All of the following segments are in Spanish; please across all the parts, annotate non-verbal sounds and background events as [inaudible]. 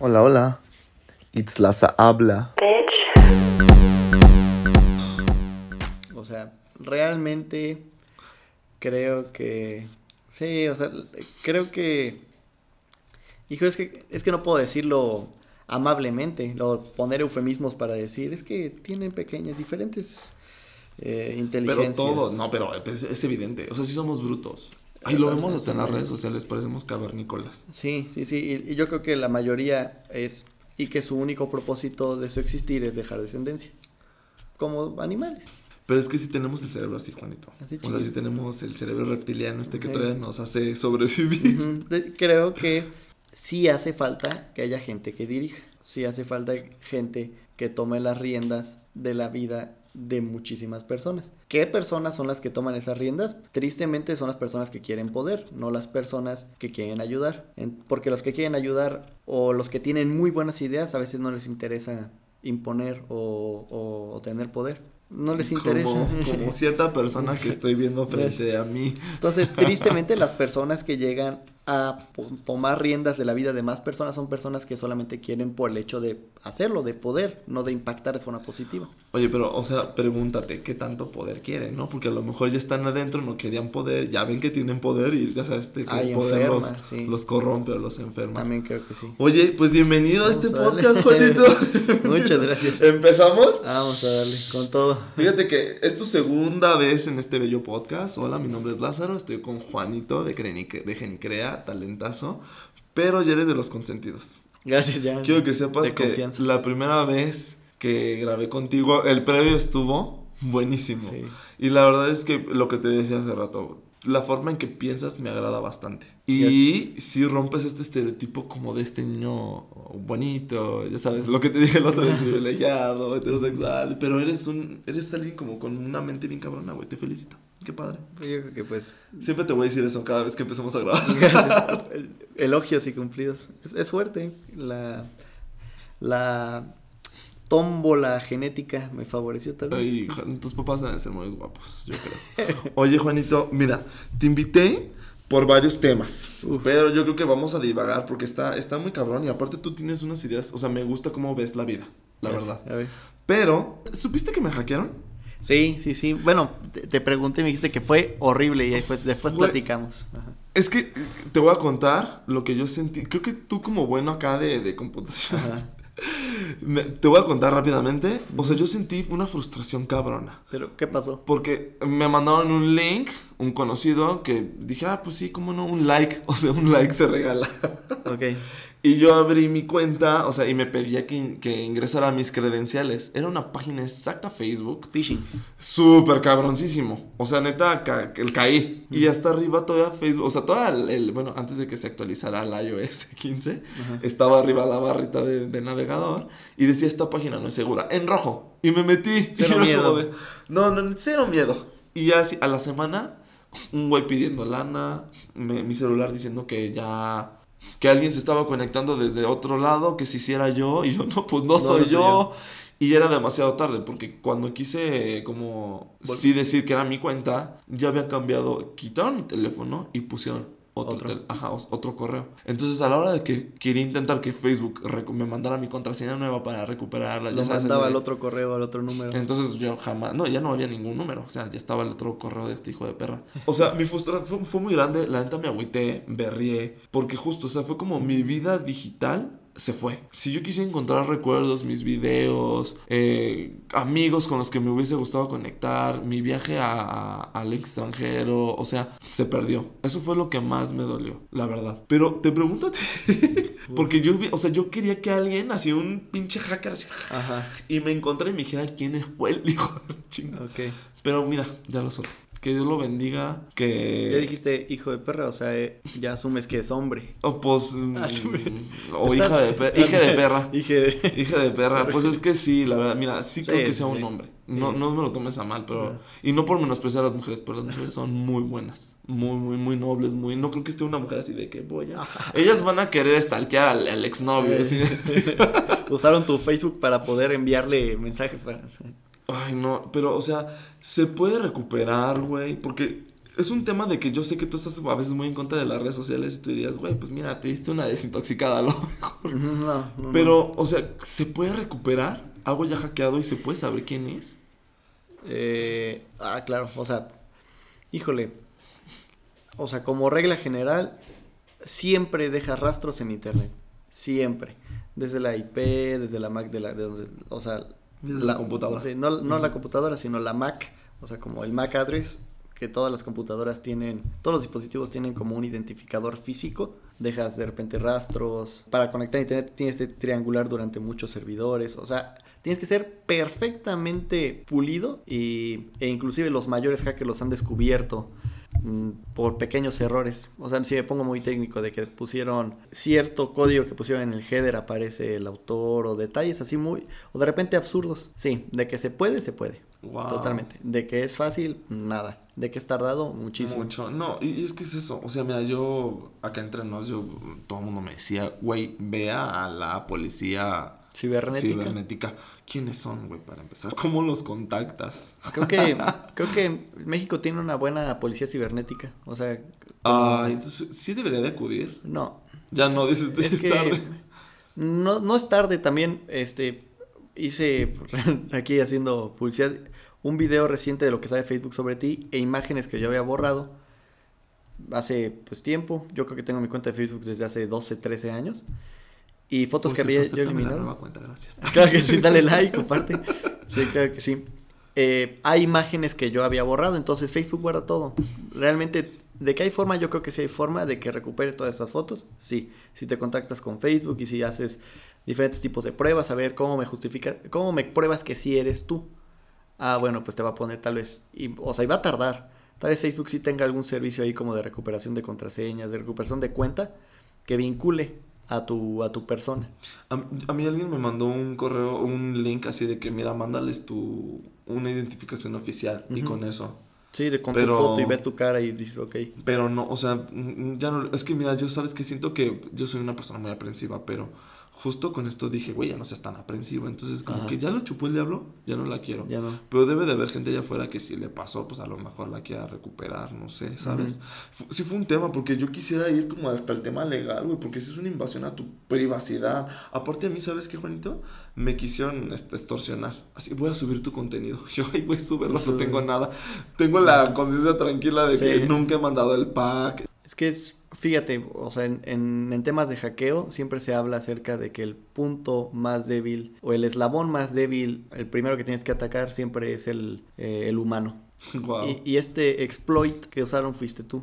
Hola, hola. It's Laza habla. O sea, realmente creo que... Sí, o sea, creo que... Hijo, es que, es que no puedo decirlo amablemente, o poner eufemismos para decir, es que tienen pequeñas, diferentes eh, inteligencias. Pero todo, no, pero es, es evidente. O sea, sí somos brutos. Ahí lo vemos hasta en las redes sociales, parecemos cavernícolas. Sí, sí, sí. Y, y yo creo que la mayoría es. Y que su único propósito de su existir es dejar descendencia. Como animales. Pero es que sí tenemos el cerebro así, Juanito. Así o sea, sí tenemos el cerebro reptiliano este que todavía nos hace sobrevivir. Creo que sí hace falta que haya gente que dirija. Sí hace falta gente que tome las riendas de la vida de muchísimas personas. ¿Qué personas son las que toman esas riendas? Tristemente son las personas que quieren poder, no las personas que quieren ayudar. Porque los que quieren ayudar o los que tienen muy buenas ideas a veces no les interesa imponer o, o- o tener poder. No les interesa. Como, [laughs] como cierta persona que estoy viendo frente a mí. Entonces, tristemente, las personas que llegan a tomar riendas de la vida de más personas son personas que solamente quieren por el hecho de hacerlo, de poder, no de impactar de forma positiva. Oye, pero, o sea, pregúntate qué tanto poder quieren, ¿no? Porque a lo mejor ya están adentro, no querían poder, ya ven que tienen poder y ya sabes, que Ay, el poder los, sí. los corrompe o los enferma. También creo que sí. Oye, pues bienvenido a este a podcast. Juanito. [laughs] Muchas gracias. ¿Empezamos? Vamos a darle con todo. Fíjate que es tu segunda vez en este bello podcast. Hola, mi nombre es Lázaro, estoy con Juanito de, Crenic- de Genicrea, talentazo, pero ya eres de los consentidos. Gracias, ya. Quiero que sepas que confianza. la primera vez que grabé contigo, el previo estuvo buenísimo. Sí. Y la verdad es que lo que te decía hace rato, la forma en que piensas me agrada bastante. Y si rompes este estereotipo como de este niño bonito, ya sabes, lo que te dije el otro vez, [laughs] privilegiado, heterosexual, pero eres un eres alguien como con una mente bien cabrona, güey, te felicito. Qué padre. Yo creo que pues Siempre te voy a decir eso cada vez que empezamos a grabar. [laughs] el- elogios y cumplidos. Es, es suerte. La, la tómbola genética me favoreció tal vez. Ay, tus papás deben ser muy guapos, yo creo. [laughs] Oye, Juanito, mira, te invité por varios temas. Uf. Pero yo creo que vamos a divagar porque está, está muy cabrón. Y aparte tú tienes unas ideas. O sea, me gusta cómo ves la vida, la verdad. A ver. Pero, ¿supiste que me hackearon? Sí, sí, sí. Bueno, te, te pregunté y me dijiste que fue horrible y después, después Fue- platicamos. Ajá. Es que te voy a contar lo que yo sentí. Creo que tú como bueno acá de, de computación. Ajá. Me- te voy a contar rápidamente. O sea, yo sentí una frustración cabrona. Pero, ¿qué pasó? Porque me mandaron un link, un conocido, que dije, ah, pues sí, cómo no, un like. [laughs] O sea, un like se regala. Ok. Y yo abrí mi cuenta, o sea, y me pedía que, que ingresara mis credenciales. Era una página exacta Facebook. Phishing. Súper cabroncísimo. O sea, neta, ca- el caí. Y hasta arriba todavía Facebook, o sea, toda el, el- bueno, antes de que se actualizara el iOS 15, Ajá. estaba arriba la barrita de, navegador y decía, esta página no es segura, en rojo. Y me metí. [laughs] Cero miedo. como no, no, cero miedo. Y ya así, a la semana, un güey pidiendo lana, me- mi celular diciendo que ya... Que alguien se estaba conectando desde otro lado, que si hiciera yo, y yo, no, pues no, No, soy no soy yo. yo. Y era demasiado tarde, porque cuando quise como Vol- sí decir que era mi cuenta, ya había cambiado, quitaron mi teléfono y pusieron otro, Otro. tel- ajá, otro correo. Entonces a la hora de que quería intentar que Facebook me mandara mi contraseña nueva para recuperarla, ya sabes, mandaba el- al otro correo, al otro número. entonces yo jamás, no, ya no había ningún número, o sea, ya estaba el otro correo de este hijo de perra. [laughs] O sea, mi frustración fue, fue muy grande, la neta me agüité, berrié, porque justo, o sea, fue como mi vida digital se fue. Si yo quise encontrar recuerdos, mis videos, eh, amigos con los que me hubiese gustado conectar, mi viaje a- a- al extranjero, o sea, se perdió. Eso fue lo que más me dolió, la verdad. Pero te pregunto a ti, [laughs] porque yo, o sea, yo quería que alguien, así un pinche hacker, así, Ajá. y me encontré y me dijera quién [laughs] fue el hijo de la chingada. Ok. Pero mira, ya lo soy. Que Dios lo bendiga. Que. Ya dijiste hijo de perra, o sea, eh, ya asumes que es hombre. O pues. [laughs] mm, Asume. o Estás- hija de, per- hija de perra. [laughs] Hija de... [laughs] Hija de perra. Pues es que sí, la verdad. Mira, sí, Sí, creo que sea un sí. hombre. No, Sí. no me lo tomes a mal, pero. Y no por menospreciar a las mujeres, pero las mujeres son muy buenas. Muy, muy, muy nobles. Muy. No creo que esté una mujer así de que voy a. Ellas van a querer stalkear al, al exnovio. Usaron tu Facebook para poder enviarle mensajes para... Ay, no, pero, o sea, se puede recuperar, güey, porque es un tema de que yo sé que tú estás a veces muy en contra de las redes sociales y tú dirías, güey, pues mira, te diste una desintoxicada a lo mejor. No, no, Pero, o sea, ¿se puede recuperar algo ya hackeado y se puede saber quién es? Eh, ah, claro, o sea, híjole. O sea, como regla general, siempre deja rastros en internet. Siempre. Desde la IP, desde la Mac, de la, de donde, o sea, la computadora. sí, no, no la computadora, sino la Mac, o sea, como el Mac address, que todas las computadoras tienen, todos los dispositivos tienen como un identificador físico. Dejas de repente rastros. Para conectar a internet tienes que triangular durante muchos servidores. O sea, tienes que ser perfectamente pulido y, e inclusive los mayores hackers los han descubierto por pequeños errores. O sea, si me pongo muy técnico de que pusieron cierto código que pusieron en el header aparece el autor o detalles así muy o de repente absurdos. Sí, de que se puede, se puede. Wow. Totalmente. De que es fácil, nada. De que es tardado, muchísimo. Mucho. No, y, y es que es eso. O sea, mira, yo acá entre nos, yo, todo el mundo me decía, güey, vea a la policía Cibernética. cibernética. ¿Quiénes son, güey, para empezar? [laughs] ¿Cómo los contactas? Creo que [laughs] creo que México tiene una buena policía cibernética. O sea, Ah, entonces sí debería de acudir. no. Ya no, dices, Es es que tarde. no, no es tarde también. Este hice [laughs] aquí haciendo publicidad un video reciente de lo que sabe Facebook sobre ti e imágenes que yo había borrado hace pues tiempo. Yo creo que tengo mi cuenta de Facebook desde hace 12, 13 años. Y fotos Por que había yo acéptame la eliminado. nueva cuenta, gracias. [laughs] Claro que sí, dale like, comparte. Sí, claro que sí. Eh, hay imágenes que yo había borrado, entonces Facebook guarda todo. Realmente, ¿de qué hay forma? Yo creo que sí hay forma de que recuperes todas esas fotos. Sí, si te contactas con Facebook y si haces diferentes tipos de pruebas, a ver cómo me justifica, cómo me pruebas que sí eres tú. Ah, bueno, pues te va a poner tal vez, y, o sea, y va a tardar. Tal vez Facebook sí tenga algún servicio ahí como de recuperación de contraseñas, de recuperación de cuenta, que vincule a tu, a tu persona. A, a mí alguien me mandó un correo, un link así de que, mira, mándales tu, una identificación oficial y con eso. Sí, de con Pero- tu foto y ves tu cara y dices, ok. Pero no, o sea, ya no, es que mira, yo sabes que siento que yo soy una persona muy aprensiva, pero justo con esto dije, güey, ya no seas tan aprensivo. Entonces, como Ajá. que ya lo chupó el diablo, ya no la quiero. Ya no. Pero debe de haber gente allá afuera que si le pasó, pues a lo mejor la quiera recuperar, no sé, ¿sabes? Sí fue un tema, porque yo quisiera ir como hasta el tema legal, güey, porque si es una invasión a tu privacidad. Aparte a mí, ¿sabes qué, Juanito? Me quisieron este, extorsionar. Así, voy a subir tu contenido. [laughs] Yo, ay, voy a subirlo, no tengo nada. Tengo la conciencia tranquila de Sí. que nunca he mandado el pack. Es que es, fíjate, o sea, en, en, en temas de hackeo siempre se habla acerca de que el punto más débil o el eslabón más débil, el primero que tienes que atacar siempre es el, eh, el humano. [laughs] Wow. Y, y este exploit que usaron fuiste tú.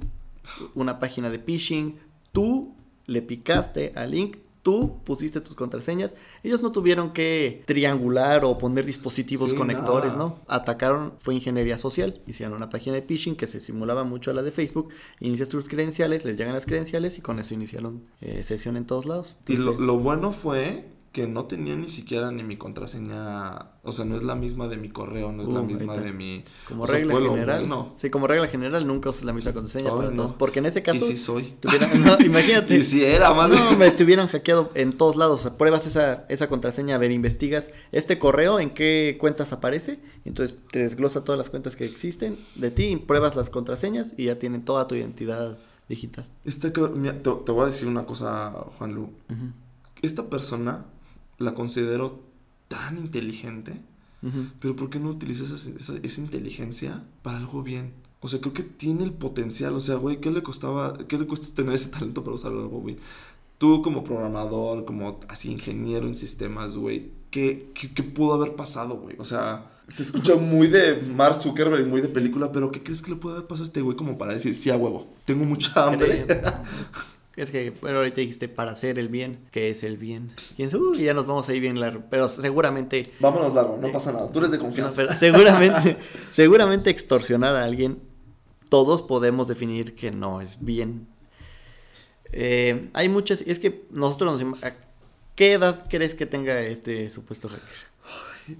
Una página de phishing, tú le picaste al link, tú pusiste tus contraseñas. Ellos no tuvieron que triangular o poner dispositivos Sí, conectores, nada. ¿no? Atacaron, fue ingeniería social. Hicieron una página de phishing que se simulaba mucho a la de Facebook. Inicias tus credenciales, les llegan las credenciales y con eso iniciaron eh, sesión en todos lados. Y lo bueno fue que no tenía ni siquiera ni mi contraseña, o sea, no es la misma de mi correo, no es la Uh, misma de mi... como o sea, regla general. bueno. Sí, como regla general nunca usas la misma contraseña para no. todos. Porque en ese caso... Y sí soy. tuvieran- [laughs] no, imagínate. Y si era, madre. No, me te hubieran hackeado en todos lados. O sea, pruebas esa, esa contraseña, a ver, investigas este correo, en qué cuentas aparece. Entonces te desglosa todas las cuentas que existen de ti, pruebas las contraseñas y ya tienen toda tu identidad digital. Este te, te voy a decir una cosa, Juan Lu. Esta persona la considero tan inteligente, pero ¿por qué no utilizas esa, esa- esa inteligencia para algo bien? O sea, creo que tiene el potencial. O sea, güey, ¿qué le costaba, qué le cuesta tener ese talento para usarlo algo bien? Tú como programador, como así ingeniero en sistemas, güey, ¿qué, qué, qué pudo haber pasado, güey? O sea, se escucha [laughs] muy de Mark Zuckerberg y muy de película, pero ¿qué crees que le puede haber pasado a este güey como para decir, sí, a huevo, tengo mucha hambre? [laughs] Es que, bueno, ahorita dijiste para hacer el bien, ¿qué es el bien? Y "Uy, ya nos vamos a ir bien largo. Pero seguramente Vámonos largo, no pasa nada. Tú eres de confianza. seguramente, [laughs] seguramente extorsionar a alguien, todos podemos definir que no es bien. Eh, hay muchas, es que nosotros nos... ¿a ¿Qué edad crees que tenga este supuesto hacker?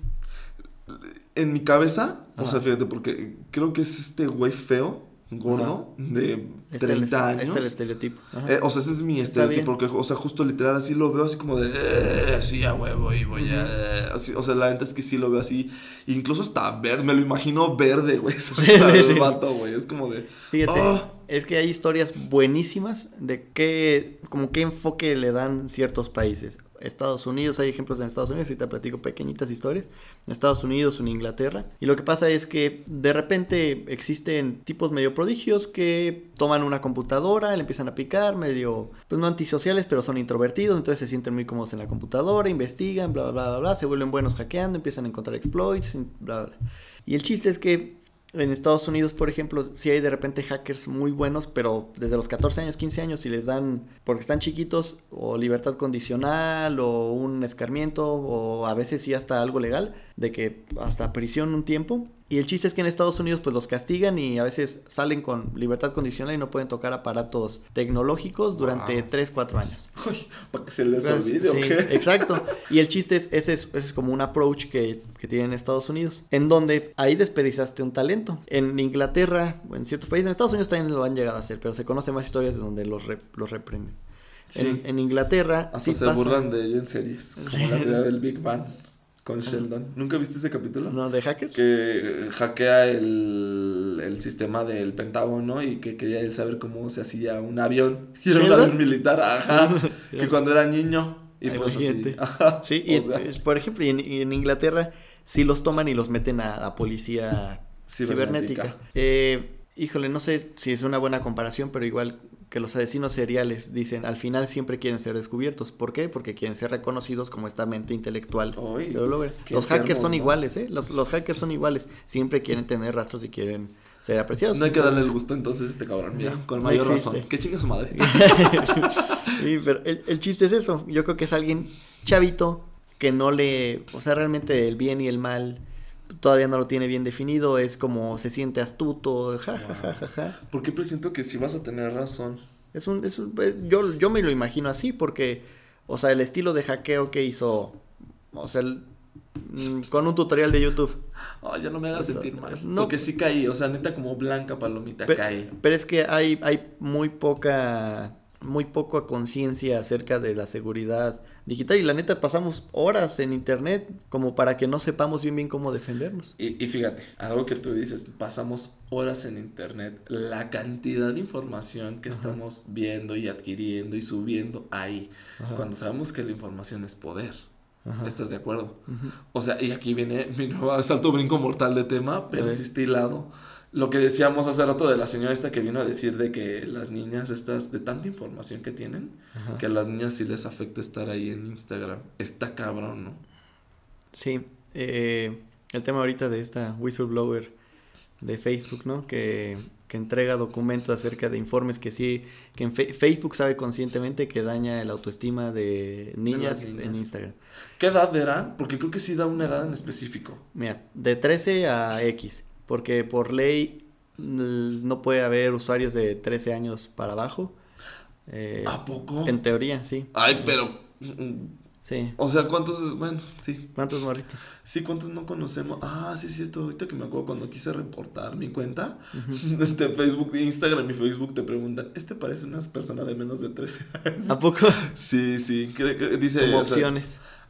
En mi cabeza, o sea, fíjate, porque creo que es este güey feo gordo de Este 30 es- años. Este es el estereotipo. Eh, o sea, ese es mi Está estereotipo, porque, o sea, justo literal así lo veo así como de, "Eh, así a huevo y voy a, eh", así, o sea, la neta es que sí lo veo así, incluso hasta verde, me lo imagino verde, güey, [laughs] [laughs] Sí, sí. vato, güey, es como de, Fíjate, "Ah". es que hay historias buenísimas de qué, como qué enfoque le dan ciertos países. Estados Unidos, hay ejemplos en Estados Unidos, y te platico pequeñitas historias, en Estados Unidos en Inglaterra. Y lo que pasa es que de repente existen tipos medio prodigios que toman una computadora, le empiezan a picar, medio, pues no antisociales, pero son introvertidos, entonces se sienten muy cómodos en la computadora, investigan, bla, bla, bla, bla, bla, se vuelven buenos hackeando, empiezan a encontrar exploits, bla, bla. Y el chiste es que en Estados Unidos, por ejemplo, sí hay de repente hackers muy buenos, pero desde los 14 años, 15 años, si les dan, porque están chiquitos, o libertad condicional, o un escarmiento, o a veces sí hasta algo legal, de que hasta prisión un tiempo. Y el chiste es que en Estados Unidos pues los castigan y a veces salen con libertad condicional y no pueden tocar aparatos tecnológicos durante Wow. 3, 4 años. [laughs] Para que se les olvide, ¿o sí, qué? Exacto. Y el chiste es, ese es, ese es como un approach que, que tienen en Estados Unidos, en donde ahí desperdiciaste un talento. En Inglaterra, o en ciertos países, en Estados Unidos también lo han llegado a hacer, pero se conocen más historias de donde los, re- los reprenden. Sí. En, en Inglaterra, Hasta sí se pasa- burlan de ello en series, como la teoría del Big Bang con Sheldon. ¿Nunca viste ese capítulo? ¿No? ¿De hackers? Que hackea el, el sistema del Pentágono y que quería él saber cómo se hacía un avión. Y [laughs] era un avión militar, ajá. [laughs] que cuando era niño. Y Ay, pues así. [laughs] Ajá, Sí, y sea, por ejemplo, y en, y en Inglaterra sí los toman y los meten a, a policía Cibernética. cibernética. Eh, híjole, no sé si es una buena comparación, pero igual que los asesinos seriales dicen, al final siempre quieren ser descubiertos. ¿Por qué? Porque quieren ser reconocidos como esta mente intelectual. Lo qué Los hackers son ¿no? iguales, ¿eh? Los, los hackers son iguales. Siempre quieren tener rastros y quieren ser apreciados. no hay que darle el gusto entonces a este cabrón. Mira, con mayor razón. Que chinga su madre. [laughs] Sí, pero el, el chiste es eso. Yo creo que es alguien chavito que no le. O sea, realmente el bien y el mal todavía no lo tiene bien definido. Es como se siente astuto. Ja, ja, ja, ja, ja. Porque presiento que sí vas a tener razón. Es un, es un- eh, yo, yo me lo imagino así porque, o sea, el estilo de hackeo que hizo, o sea, el- mm, con un tutorial de YouTube. Ya no me hagas sentir mal. no. Porque sí caí. O sea, neta, como blanca palomita cae. Pero es que hay, hay muy poca, muy poca conciencia acerca de la seguridad digital y la neta pasamos horas en internet como para que no sepamos bien bien cómo defendernos. Y, y fíjate, algo que tú dices, pasamos horas en internet, la cantidad de información que Ajá. estamos viendo y adquiriendo y subiendo ahí, Ajá. cuando sabemos que la información es poder. Ajá. ¿Estás de acuerdo? O sea, y aquí viene mi nuevo salto brinco mortal de tema, pero está hilado. Lo que decíamos hace rato de la señora esta que vino a decir de que las niñas estas, de tanta información que tienen, Ajá. que a las niñas sí les afecta estar ahí en Instagram. Está cabrón, ¿no? Sí, eh, el tema ahorita de esta whistleblower de Facebook, ¿no? Que, que entrega documentos acerca de informes que sí, que en Fe- Facebook sabe conscientemente que daña la autoestima de niñas, niñas. en Instagram. ¿Qué edad eran? Porque creo que sí da una edad en específico. Mira, de 13 a X, porque por ley mm, no puede haber usuarios de 13 años para abajo. Eh, ¿A poco? en teoría, sí. Ay, pero. mm, Sí. O sea, ¿cuántos? Bueno, sí. ¿Cuántos morritos? Sí, ¿cuántos no conocemos? Ah, sí, es cierto. Ahorita que me acuerdo cuando quise reportar mi cuenta Ujú. [laughs] de Facebook, de Instagram y Facebook te preguntan: ¿Este parece una persona de menos de 13 años? ¿A poco? Sí, sí. creo que dice. Como sea.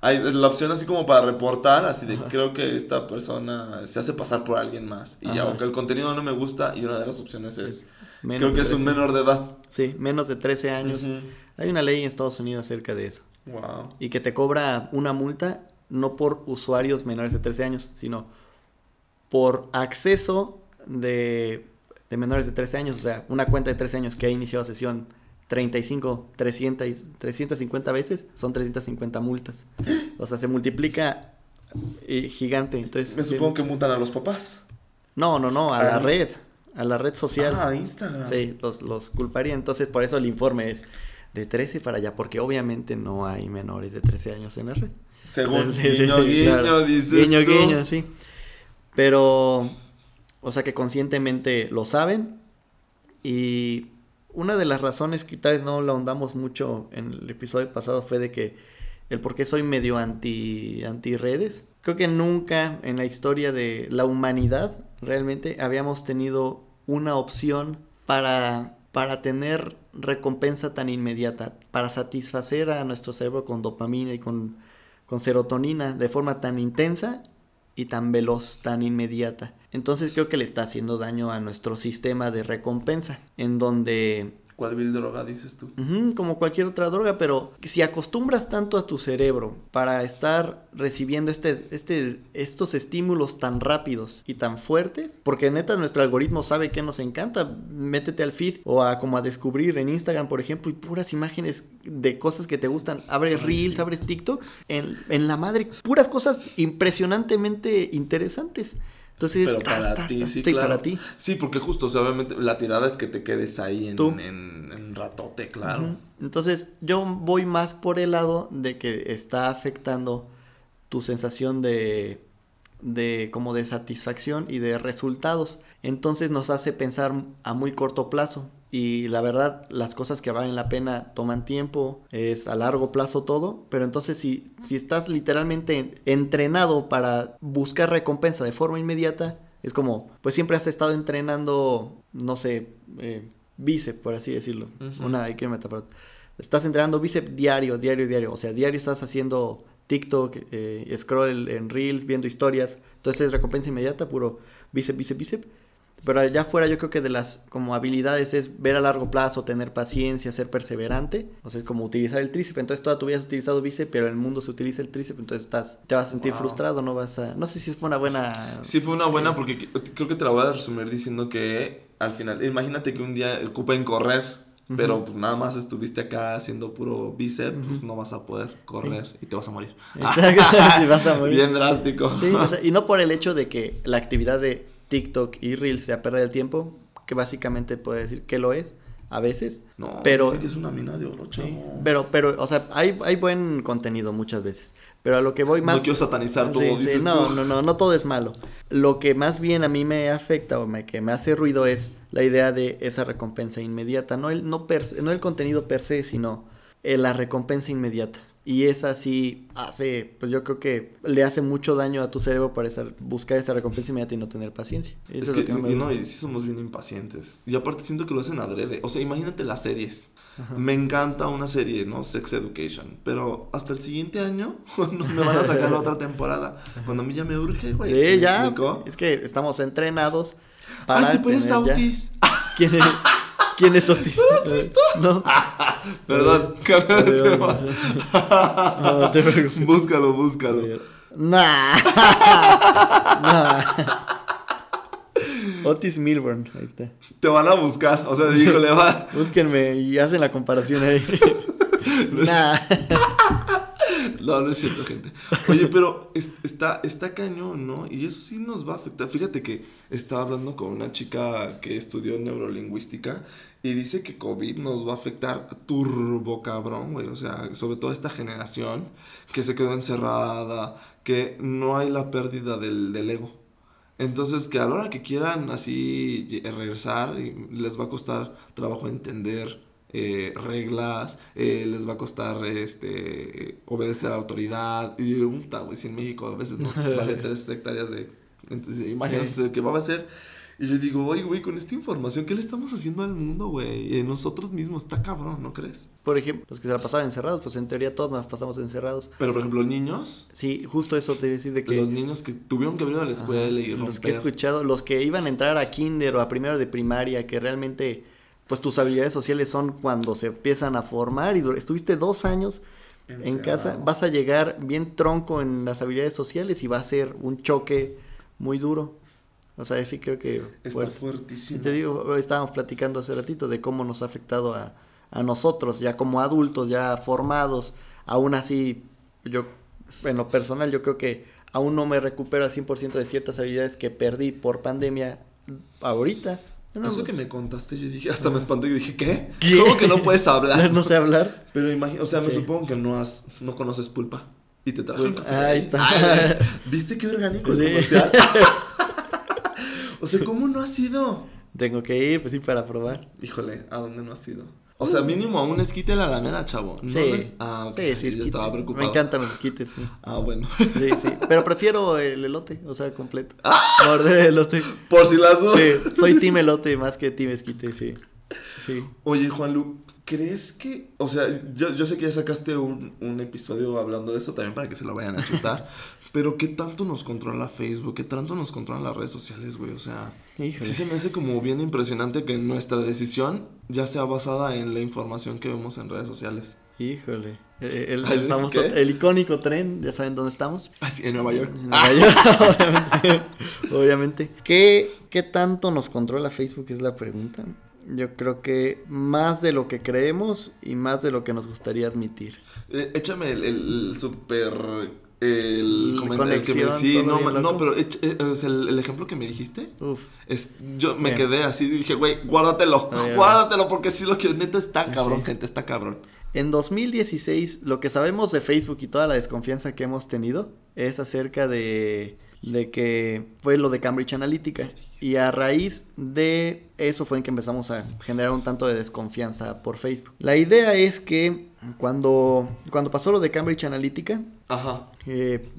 Hay la opción así como para reportar, así de Ajá. creo que esta persona se hace pasar por alguien más. Y Ajá. aunque el contenido no me gusta, y una de las opciones es. Creo que es un 13. menor de edad. Sí, menos de 13 años. Hay una ley en Estados Unidos acerca de eso. Wow. Y que te cobra una multa no por usuarios menores de 13 años, sino por acceso de, de menores de 13 años. O sea, una cuenta de 13 años que ha iniciado sesión 35, 300, y- 350 veces, son 350 multas. O sea, se multiplica eh, gigante. Entonces, Me supongo que mutan a los papás. No, no, no, a la Ah. red, a la red social. Ah, Instagram. Sí, los, los culparía. Entonces, por eso el informe es de 13 para allá, porque obviamente no hay menores de 13 años en la red. Según [laughs] guiño, guiño, dices Guiño, tú. guiño, sí. Pero, o sea que conscientemente lo saben. Y una de las razones que tal vez no lo ahondamos mucho en el episodio pasado fue de que el por qué soy medio anti, anti redes. Creo que nunca en la historia de la humanidad realmente habíamos tenido una opción para, para tener recompensa tan inmediata, para satisfacer a nuestro cerebro con dopamina y con, con serotonina de forma tan intensa y tan veloz, tan inmediata. Entonces creo que le está haciendo daño a nuestro sistema de recompensa, en donde ¿Cuál vil droga dices tú? Como cualquier otra droga, pero si acostumbras tanto a tu cerebro para estar recibiendo este, este, estos estímulos tan rápidos y tan fuertes, porque neta nuestro algoritmo sabe que nos encanta, métete al feed o a como a descubrir en Instagram, por ejemplo, y puras imágenes de cosas que te gustan, abres Reels, abres TikTok, en, en la madre, puras cosas impresionantemente interesantes. Entonces, Pero para ti, sí, claro. para ti. Sí, porque justo, o sea, obviamente, la tirada es que te quedes ahí en, en, en ratote, claro. Entonces, yo voy más por el lado de que está afectando tu sensación de, de como de satisfacción y de resultados. Entonces nos hace pensar a muy corto plazo. Y la verdad, las cosas que valen la pena toman tiempo, es a largo plazo todo, pero entonces si, si estás literalmente entrenado para buscar recompensa de forma inmediata, es como, pues siempre has estado entrenando, no sé, eh, bíceps, por así decirlo. Ujú. Una, hay que metáfora. Estás entrenando bíceps diario, diario, diario. O sea, diario estás haciendo TikTok, eh, scroll en Reels, viendo historias. Entonces es recompensa inmediata, puro bíceps, bíceps, bíceps. Pero allá afuera yo creo que de las como habilidades es ver a largo plazo, tener paciencia, ser perseverante. O sea, es como utilizar el tríceps. Entonces toda tu vida has utilizado bíceps, pero en el mundo se utiliza el tríceps. Entonces estás, te vas a sentir Wow. frustrado, no vas a... No sé si fue una buena... Sí, fue una buena porque que- creo que te la voy a resumir diciendo que al final, imagínate que un día ocupen correr, pero pues nada más estuviste acá haciendo puro bíceps, pues no vas a poder correr y te vas a morir. Exacto, [laughs] vas a morir. Bien drástico. Sí, o sea, y no por el hecho de que la actividad de TikTok y Reels sea perder el tiempo, que básicamente puede decir que lo es a veces, No, pero dice que es una mina de oro, chavo. pero pero o sea, hay, hay buen contenido muchas veces, pero a lo que voy más No quiero satanizar todo, Sí, no, tú. no, no, no todo es malo. Lo que más bien a mí me afecta o me, que me hace ruido es la idea de esa recompensa inmediata, no el no per no el contenido per se, sino eh, la recompensa inmediata. Y esa sí hace, pues yo creo que le hace mucho daño a tu cerebro para esa- buscar esa recompensa inmediata y no tener paciencia. Eso Es es que, que no me y no, y sí somos bien impacientes. Y aparte siento que lo hacen adrede. O sea, imagínate las series. Ajá. Me encanta una serie, ¿no? Sex Education. Pero hasta el siguiente año [laughs] no me van a sacar la otra temporada. Cuando a mí ya me urge, güey. Sí, ¿sí me ya, es que estamos entrenados ¡Ay, para te puedes tener ya- Autis! [laughs] ¿Quién ¿Quién es Otis? ¿No lo has visto? No. [laughs] Perdón, [laughs] cambia de tema. [laughs] No te preocupes. Búscalo, búscalo. Nah. nah. Otis Milburn, ahí está. Te van a buscar. O sea, híjole, va. Búsquenme y hacen la comparación ahí. Nah. No, no es cierto, gente. Oye, pero es- está, está cañón, ¿no? Y eso sí nos va a afectar. Fíjate que estaba hablando con una chica que estudió neurolingüística y dice que COVID nos va a afectar turbo cabrón, güey. O sea, sobre todo esta generación que se quedó encerrada, que no hay la pérdida del, del ego. Entonces, que a la hora que quieran así lle- regresar, les va a costar trabajo entender eh, reglas, eh, les va a costar este obedecer a la autoridad. Y yo, puta, güey, si en México a veces nos vale [laughs] tres hectáreas de. Entonces, imagínate qué va a ser. Y yo digo, oye, güey, con esta información, ¿qué le estamos haciendo al mundo, güey? Eh, nosotros mismos, está cabrón, ¿no crees? Por ejemplo, los que se la pasaron encerrados, pues en teoría todos nos pasamos encerrados. Pero, por ejemplo, niños, Sí, justo eso te iba a decir de que... los niños que tuvieron que venir a la escuela y Ajá, los que he romper. escuchado, los que iban a entrar a kinder o a primero de primaria, que realmente, pues tus habilidades sociales son cuando se empiezan a formar y estuviste dos años en casa, vas a llegar bien tronco en las habilidades sociales y va a ser un choque muy duro. O sea, sí creo que... Está fuertísimo. te digo, estábamos platicando hace ratito de cómo nos ha afectado a, a nosotros, ya como adultos, ya formados. Aún así, yo, en lo personal, yo creo que aún no me recupero al 100% de ciertas habilidades que perdí por pandemia ahorita. No, Eso que me contaste, yo dije, hasta me espanté y dije, ¿qué? ¿Qué? ¿Cómo que no puedes hablar? [laughs] no sé hablar. Pero imagino, o sea, me supongo que no has, no conoces pulpa. Y te café. ahí está. Ay, ¿Viste qué orgánico el Sí. comercial? [laughs] o sea, ¿cómo no has ido? Tengo que ir, pues sí, para probar. Híjole, ¿a dónde no has ido? O sea, mínimo a un esquite la alameda, chavo. ¿No Sí. les- Ah, ok. Sí, sí, Yo estaba preocupado. Me encantan los esquites, sí. Ah, bueno. Sí, sí. [laughs] Pero prefiero el elote, o sea, completo. ¡Ah! Morder el elote. Por si las dudas. Sí, soy [laughs] team elote más que team esquite, sí. Sí. Oye, Juanlu, ¿crees que.? O sea, yo, yo sé que ya sacaste un, un episodio hablando de eso también para que se lo vayan a chutar. [laughs] pero ¿qué tanto nos controla Facebook? ¿Qué tanto nos controlan las redes sociales, güey? O sea, Híjole. sí se me hace como bien impresionante que nuestra decisión ya sea basada en la información que vemos en redes sociales. Híjole. El, Ay, el el icónico tren, ya saben dónde estamos. Así, en Nueva York. En Nueva York, [laughs] obviamente. obviamente. ¿Qué, ¿Qué tanto nos controla Facebook? Es la pregunta. Yo creo que más de lo que creemos y más de lo que nos gustaría admitir. Eh, échame el, el, super. El comentario que me. Sí, no, pero eh, el, el ejemplo que me dijiste. Uf. Es, yo me Bien. quedé así y dije, güey, guárdatelo, guárdatelo porque sí lo quiero. Neta está cabrón, gente, está cabrón. En 2016, lo que sabemos de Facebook y toda la desconfianza que hemos tenido es acerca de, de que fue lo de Cambridge Analytica. Y a raíz de eso fue en que empezamos a generar un tanto de desconfianza por Facebook. La idea es que cuando, cuando pasó lo de Cambridge Analytica, Ajá. eh,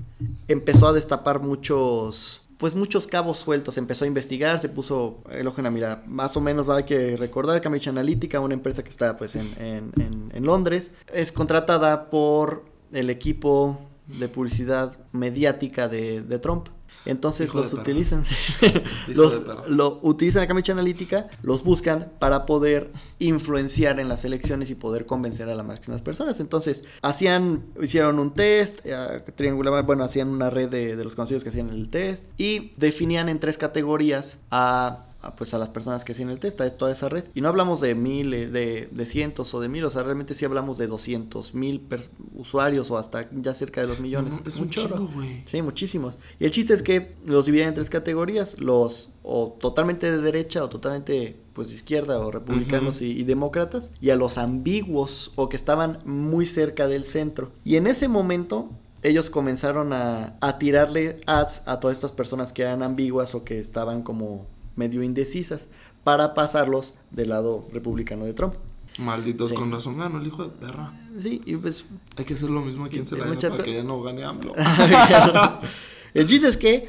empezó a destapar muchos pues muchos cabos sueltos, empezó a investigar, se puso el ojo en la mira. Más o menos va hay que recordar Cambridge Analytica, una empresa que está pues en, en- en- en Londres, es contratada por el equipo de publicidad mediática de, de Trump. Entonces Hijo de los utilizan, de [laughs] los, lo utilizan a Cambridge Analytica, los buscan para poder influenciar en las elecciones y poder convencer a las máximas personas. Entonces, hacían, hicieron un test, eh, triangulaban, bueno, hacían una red de, de los conocidos que hacían el test y definían en tres categorías a a, pues a las personas que hacían el test, a toda esa red. Y no hablamos de miles, de, de cientos o de mil, o sea, realmente sí hablamos de 200 mil usuarios o hasta ya cerca de los millones. No, es un chorro. chingo, güey. Sí, muchísimos. Y el chiste es que los dividen en tres categorías, los o totalmente de derecha o totalmente pues de izquierda o republicanos y, y demócratas y a los ambiguos o que estaban muy cerca del centro. Y en ese momento ellos comenzaron a, a tirarle ads a todas estas personas que eran ambiguas o que estaban como medio indecisas para pasarlos del lado republicano de Trump. Malditos, Sí. con razón ganó el hijo de perra. Sí, y pues Hay que hacer lo mismo aquí en Celaya para que ya no gane AMLO. [laughs] el chiste es que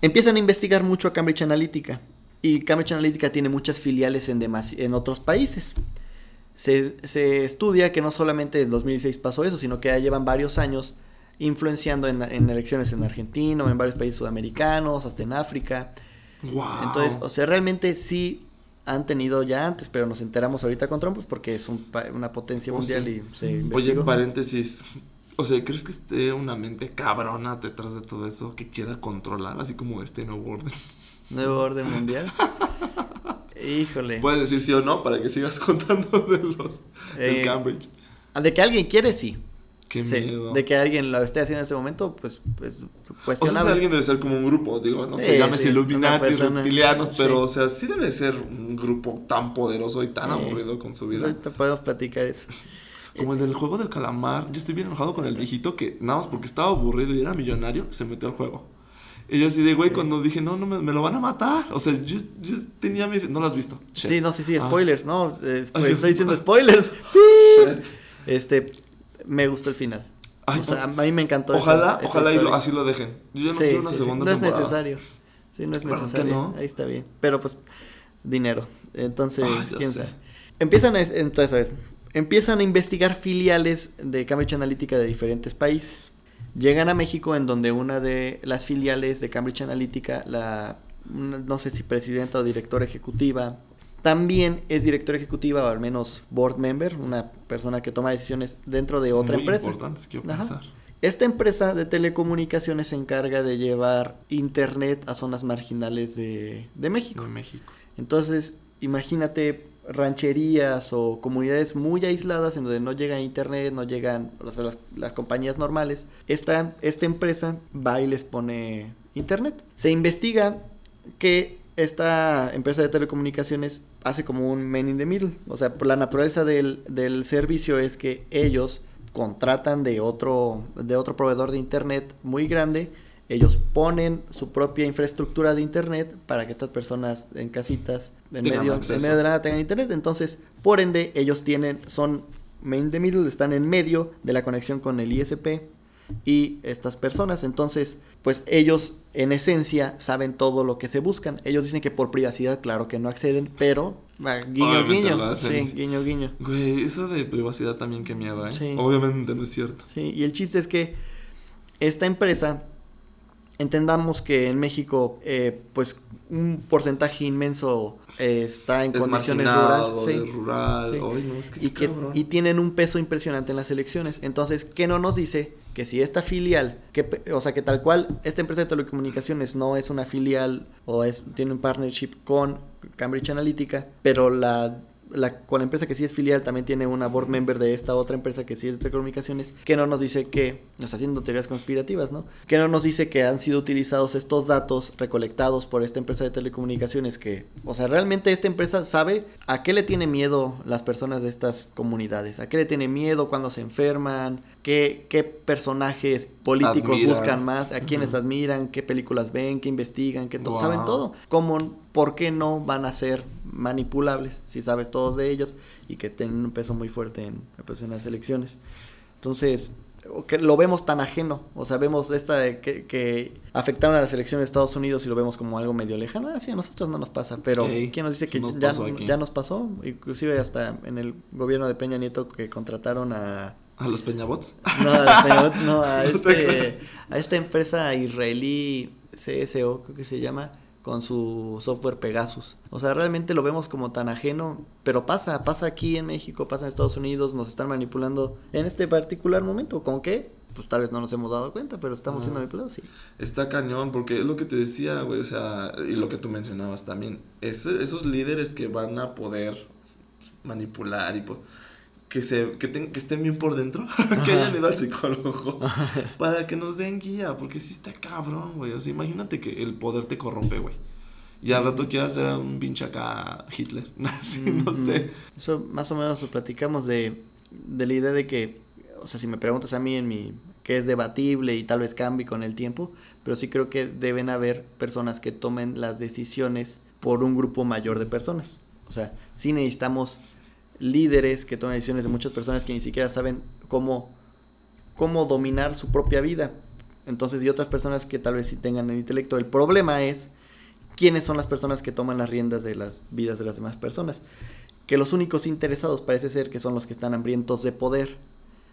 empiezan a investigar mucho a Cambridge Analytica. Y Cambridge Analytica tiene muchas filiales en, en otros países. Se, se estudia que no solamente en 2016 pasó eso, sino que ya llevan varios años influenciando en, en elecciones en Argentina, o en varios países sudamericanos, hasta en África. Wow. Entonces, o sea, realmente sí han tenido ya antes, pero nos enteramos ahorita con Trump pues, porque es un una potencia Oh, mundial sí. y se Oye, paréntesis. O sea, ¿crees que esté una mente cabrona detrás de todo eso que quiera controlar, así como este nuevo orden? Nuevo orden [laughs] mundial. Híjole. Puedes decir sí o no para que sigas [laughs] contando de los del Eh, Cambridge. De que alguien quiere, sí. Qué Sí, miedo. De que alguien lo esté haciendo en este momento, pues, pues O sea, cuestionable. alguien debe ser como un grupo, digo, no sé, Sí, llámese sí, Illuminati, reptilianos, pero, sí. o sea, sí debe ser un grupo tan poderoso y tan aburrido con su vida. Ahorita podemos platicar eso. Como el del juego del calamar. Yo estoy bien enojado con el viejito que, nada más porque estaba aburrido y era millonario, se metió al juego. Y yo así de, güey, cuando dije, no, no, me, me lo van a matar. O sea, yo, yo tenía mi... No lo has visto. Shit. Sí, no, sí, sí, Ah. spoilers, ¿no? Eh, pues, estoy [laughs] diciendo ah. spoilers. Shit. Este, me gustó el final. Ay, o sea, a mí me encantó. esa- Ojalá, esa ojalá y lo- así lo dejen. Yo ya no Sí, quiero una sí, sí. segunda No es necesario. Sí, no es ¿Verdad que necesario. no? Ahí está bien. Pero pues, dinero. Entonces, Ay, quién sabe. Empiezan a, entonces, a ver, empiezan a investigar filiales de Cambridge Analytica de diferentes países. Llegan a México en donde una de las filiales de Cambridge Analytica, la, no sé si presidenta o directora ejecutiva, también es directora ejecutiva o al menos board member, una persona que toma decisiones dentro de otra Muy empresa. importantes, quiero Ajá. pensar. Esta empresa de telecomunicaciones se encarga de llevar internet a zonas marginales de, de México. De México. Entonces, imagínate rancherías o comunidades muy aisladas en donde no llega internet, no llegan o sea, las, las compañías normales. Esta, esta empresa va y les pone internet. Se investiga que esta empresa de telecomunicaciones hace como un man in the middle. O sea, por la naturaleza del, del servicio es que ellos contratan de otro, de otro proveedor de internet muy grande ellos ponen su propia infraestructura de internet para que estas personas en casitas, en medio, en medio de nada tengan internet. Entonces, por ende, ellos tienen, son main the middle, están en medio de la conexión con el ISP y estas personas. Entonces, pues ellos en esencia saben todo lo que se buscan. Ellos dicen que por privacidad, claro que no acceden, pero ah, guiño, guiño. lo hacen, sí, sí. guiño, guiño. Güey, eso de privacidad también qué miedo, ¿eh? Sí. Obviamente no es cierto. Sí, y el chiste es que esta empresa, entendamos que en México, eh, pues un porcentaje inmenso eh, está en Es condiciones rurales. sí. rural. Sí. Ay, no, es que y, que, cabrón. y tienen un peso impresionante en las elecciones. Entonces, ¿qué no nos dice? Que si esta filial, que, o sea, que tal cual esta empresa de telecomunicaciones no es una filial o es, tiene un partnership con Cambridge Analytica, pero la, la, con la empresa que sí es filial también tiene una board member de esta otra empresa que sí es de telecomunicaciones, que no nos dice que, nos haciendo teorías conspirativas, ¿no? Que no nos dice que han sido utilizados estos datos recolectados por esta empresa de telecomunicaciones que, o sea, realmente esta empresa sabe a qué le tiene miedo las personas de estas comunidades, a qué le tiene miedo cuando se enferman, qué, qué personajes políticos Admiran. buscan más, a quienes Ujú. admiran, qué películas ven, qué investigan, qué todo, Wow. saben todo. ¿Cómo, por qué no van a ser manipulables si sabes todos de ellos y que tienen un peso muy fuerte en, pues, en las elecciones? Entonces, que lo vemos tan ajeno, o sea, vemos esta de que, que afectaron a las elecciones de Estados Unidos y lo vemos como algo medio lejano. Ah, sí, a nosotros no nos pasa, pero ¿quién nos dice que nos ya, nos pasó? Inclusive hasta en el gobierno de Peña Nieto que contrataron a... ¿A los Peñabots? [laughs] No, a, Peña- no, a, [laughs] No te este, a esta empresa israelí CSO, creo que se llama, con su software Pegasus. O sea, realmente lo vemos como tan ajeno, pero pasa, pasa aquí en México, pasa en Estados Unidos, nos están manipulando en este particular momento. ¿Con qué? Pues tal vez no nos hemos dado cuenta, pero estamos siendo manipulados, sí. Está cañón, porque es lo que te decía, güey, o sea, y lo que tú mencionabas también. Esos líderes que van a poder manipular y po- que, se, que, ten- que estén bien por dentro, [laughs] que hayan ido al psicólogo, [laughs] para que nos den guía, porque sí está cabrón, güey. O sea, imagínate que el poder te corrompe, güey. Y al rato quieras ser un pinche acá Hitler, así, [laughs] no sé. Eso más o menos lo platicamos de, de la idea de que, o sea, si me preguntas a mí en mi que es debatible y tal vez cambie con el tiempo, pero sí creo que deben haber personas que tomen las decisiones por un grupo mayor de personas. O sea, sí necesitamos líderes que tomen decisiones de muchas personas que ni siquiera saben cómo, cómo dominar su propia vida. Entonces, y otras personas que tal vez sí tengan el intelecto. El problema es quiénes son las personas que toman las riendas de las vidas de las demás personas. Que los únicos interesados parece ser que son los que están hambrientos de poder.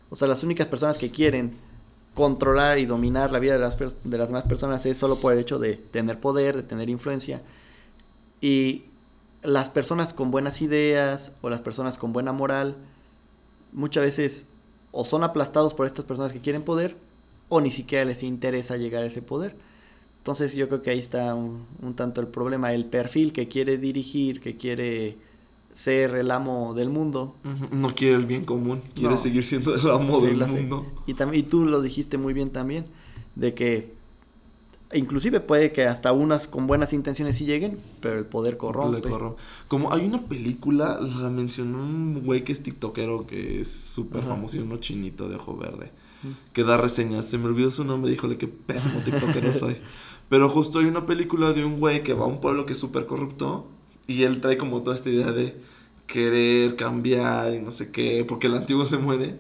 O sea, las únicas personas que quieren controlar y dominar la vida de las, de las demás personas es solo por el hecho de tener poder, de tener influencia. Y las personas con buenas ideas o las personas con buena moral muchas veces o son aplastados por estas personas que quieren poder o ni siquiera les interesa llegar a ese poder. Entonces yo creo que ahí está un, un tanto el problema, el perfil que quiere dirigir, que quiere ser el amo del mundo. No quiere el bien común, quiere No. seguir siendo el amo Sí, del mundo. Y, también, y tú lo dijiste muy bien también, de que inclusive puede que hasta unas con buenas intenciones sí lleguen, pero el poder corrompe. Corrompe. Como hay una película, la mencionó un güey que es tiktokero, que es súper famoso y uno chinito de ojo verde, Mm. que da reseñas. Se me olvidó su nombre, híjole, qué pésimo tiktokero soy. Pero justo hay una película de un güey que va a un pueblo que es súper corrupto y él trae como toda esta idea de querer cambiar y no sé qué, porque el antiguo se muere.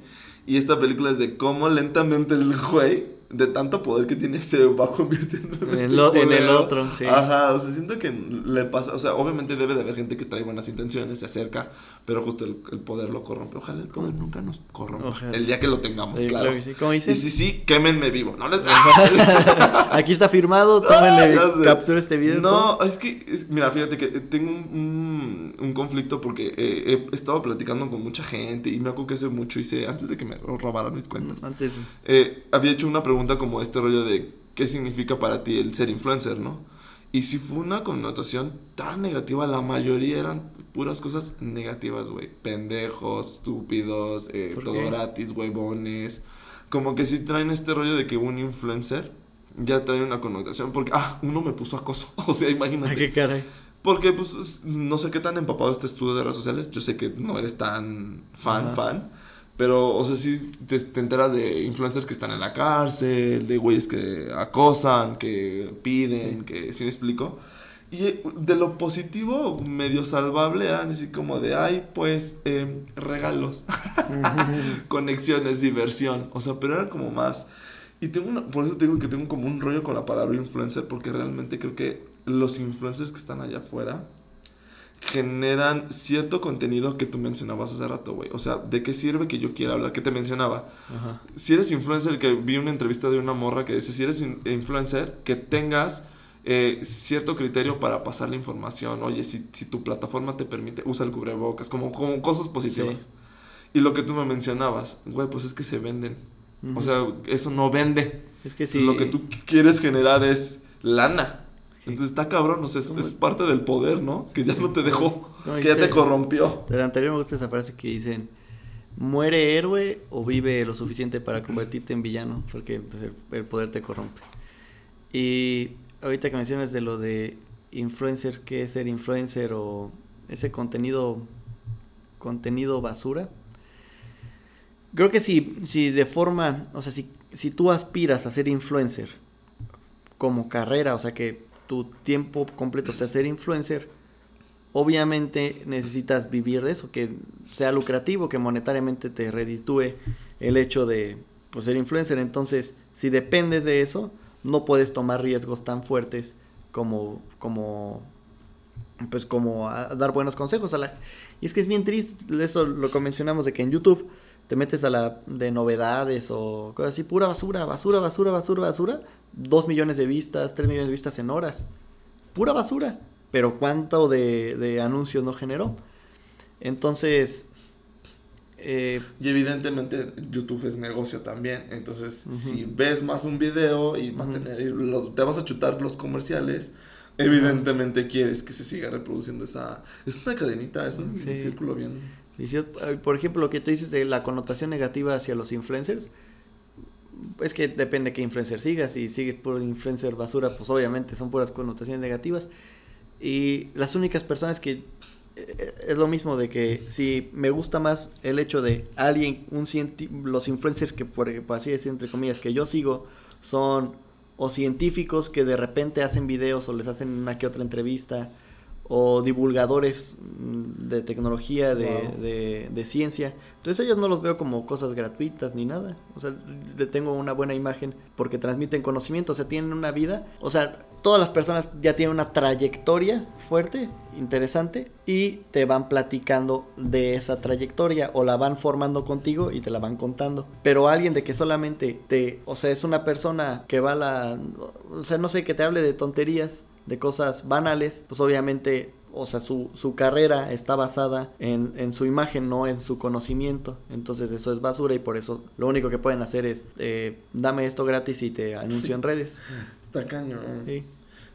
Y esta película es de cómo lentamente el güey, de tanto poder que tiene, se va [laughs] convirtiendo en, este el o- en el otro, sí. Ajá, o sea, siento que le pasa, o sea, obviamente debe de haber gente que trae buenas intenciones, se acerca, pero justo el, el poder lo corrompe. Ojalá el poder nunca nos corrompa. Ojalá. El día que lo tengamos, Sí, claro. claro sí. ¿Cómo Y si sí, quémenme vivo. No les... [laughs] Aquí está firmado, [laughs] tómenle captura este video. No, es que, es- mira, fíjate que tengo un, un- un conflicto porque eh, he estado platicando con mucha gente y me acuerdo que hace mucho hice, antes de que me robaran mis cuentas, Antes, eh, había hecho una pregunta como este rollo de qué significa para ti el ser influencer, ¿no? Y si fue una connotación tan negativa, la mayoría eran puras cosas negativas, güey. Pendejos, estúpidos, eh, ¿Por todo qué? gratis, huevones. Como que sí traen este rollo de que un influencer ya trae una connotación. Porque, ah, uno me puso acoso. [laughs] O sea, imagínate. ¿A qué caray? Porque, pues, es- no sé qué tan empapado estés tú de redes sociales. Yo sé que no eres tan fan, Ajá. fan. Pero, o sea, sí te, te enteras de influencers que están en la cárcel, de güeyes que acosan, que piden, que, ¿sí me explico? Y eh, de lo positivo, medio salvable, eran así como de, ay, pues, eh, regalos, [laughs] conexiones, diversión. O sea, pero era como más. Y tengo una, por eso te digo que tengo como un rollo con la palabra influencer, porque realmente creo que los influencers que están allá afuera generan cierto contenido que tú mencionabas hace rato, güey. O sea, ¿de qué sirve que yo quiera hablar? Que te mencionaba. Ajá. Si eres influencer, que vi una entrevista de una morra que dice, si eres in- influencer, que tengas eh, cierto criterio para pasar la información. Oye, si, si tu plataforma te permite, usa el cubrebocas, como, como cosas positivas. Sí. Y lo que tú me mencionabas, güey, pues es que se venden. O sea, eso no vende. es que Entonces, sí. Lo que tú quieres generar es lana. Entonces está cabrón, o sea, es, parte del poder, ¿no? Que ya no te dejó, No, que ya te- te corrompió. Del anterior me gusta esa frase que dicen, muere héroe o vive lo suficiente para convertirte en villano, porque pues, el, el poder te corrompe. Y ahorita que mencionas de lo de influencer, ¿qué es ser influencer o ese contenido, contenido basura? Creo que si, si de forma, o sea, si, si tú aspiras a ser influencer como carrera, o sea, que tu tiempo completo sea ser influencer, obviamente necesitas vivir de eso, que sea lucrativo, que monetariamente te reditúe el hecho de pues, ser influencer. Entonces, si dependes de eso, no puedes tomar riesgos tan fuertes como, como, pues, como dar buenos consejos a la... Y es que es bien triste, eso lo que mencionamos de que en YouTube te metes a la de novedades o cosas así, pura basura, basura, basura, basura, basura, dos millones de vistas, tres millones de vistas en horas, pura basura, pero cuánto de, de anuncios no generó. Entonces, eh, Y evidentemente YouTube es negocio también. Entonces, si ves más un video y, a Ujú. tener, los- te vas a chutar los comerciales, evidentemente quieres que se siga reproduciendo esa... Es una cadenita, es un Sí. círculo bien... eh, por ejemplo, lo que tú dices de la connotación negativa hacia los influencers, es que depende qué influencer sigas. Si sigues por influencer basura, pues obviamente son puras connotaciones negativas. Y las únicas personas que eh, es lo mismo de que si me gusta más el hecho de alguien, un los influencers que por, por así decir entre comillas que yo sigo son o científicos que de repente hacen videos o les hacen una que otra entrevista o divulgadores mm, de tecnología, de, Wow. de, de ciencia. Entonces ellos no los veo como cosas gratuitas ni nada. O sea, le tengo una buena imagen porque transmiten conocimiento, o sea, tienen una vida. O sea, todas las personas ya tienen una trayectoria fuerte, interesante, y te van platicando de esa trayectoria o la van formando contigo y te la van contando. Pero alguien de que solamente te, o sea, es una persona que va a la, o sea, no sé, que te hable de tonterías, de cosas banales, pues obviamente, o sea, su, su carrera está basada en, en su imagen, no en su conocimiento. Entonces eso es basura y por eso lo único que pueden hacer es, eh, dame esto gratis y te anuncio en redes. [laughs] Está cañón. Sí.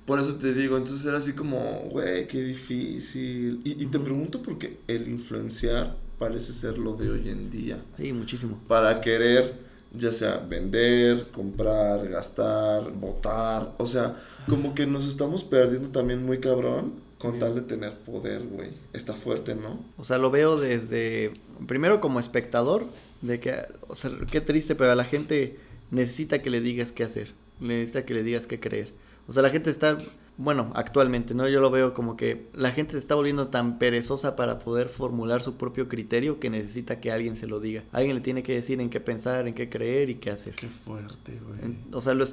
Por eso te digo, entonces era así como, güey, qué difícil. Y, y te pregunto porque el influenciar parece ser lo de hoy en día. Sí, muchísimo. Para querer, ya sea vender, comprar, gastar, votar. O sea, como que nos estamos perdiendo también muy cabrón con tal de tener poder, güey. Está fuerte, ¿no? O sea, lo veo desde, primero como espectador, de que, o sea, qué triste, pero a la gente necesita que le digas qué hacer, necesita que le digas qué creer. O sea, la gente está, bueno, actualmente, ¿no? Yo lo veo como que la gente se está volviendo tan perezosa para poder formular su propio criterio que necesita que alguien se lo diga. Alguien le tiene que decir en qué pensar, en qué creer y qué hacer. Qué fuerte, güey. O sea, lo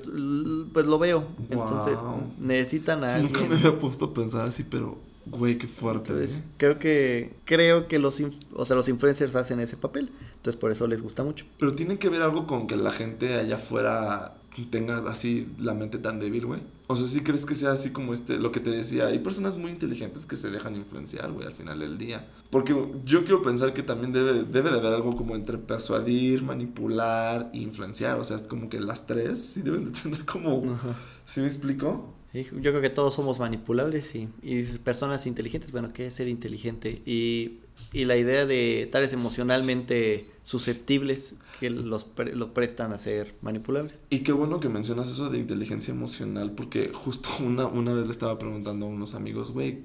pues lo veo. Entonces, necesitan a [laughs] Nunca alguien. me había puesto a pensar así, pero, güey, qué fuerte. Entonces, ¿eh? creo que creo que los o sea, los influencers hacen ese papel. Entonces, por eso les gusta mucho. Pero tiene que ver algo con que la gente allá afuera tenga así la mente tan débil, güey. O sea, ¿sí crees que sea así como este, lo que te decía? Hay personas muy inteligentes que se dejan influenciar, güey, al final del día. Porque yo quiero pensar que también debe, debe de haber algo como entre persuadir, manipular e influenciar. O sea, es como que las tres sí deben de [laughs] tener como... ¿Sí me explico? Yo creo que todos somos manipulables y, y dices, personas inteligentes. Bueno, ¿qué es ser inteligente? Y, y la idea de tales emocionalmente susceptibles que los pre- lo prestan a ser manipulables. Y qué bueno que mencionas eso de inteligencia emocional, porque justo una, una vez le estaba preguntando a unos amigos, güey,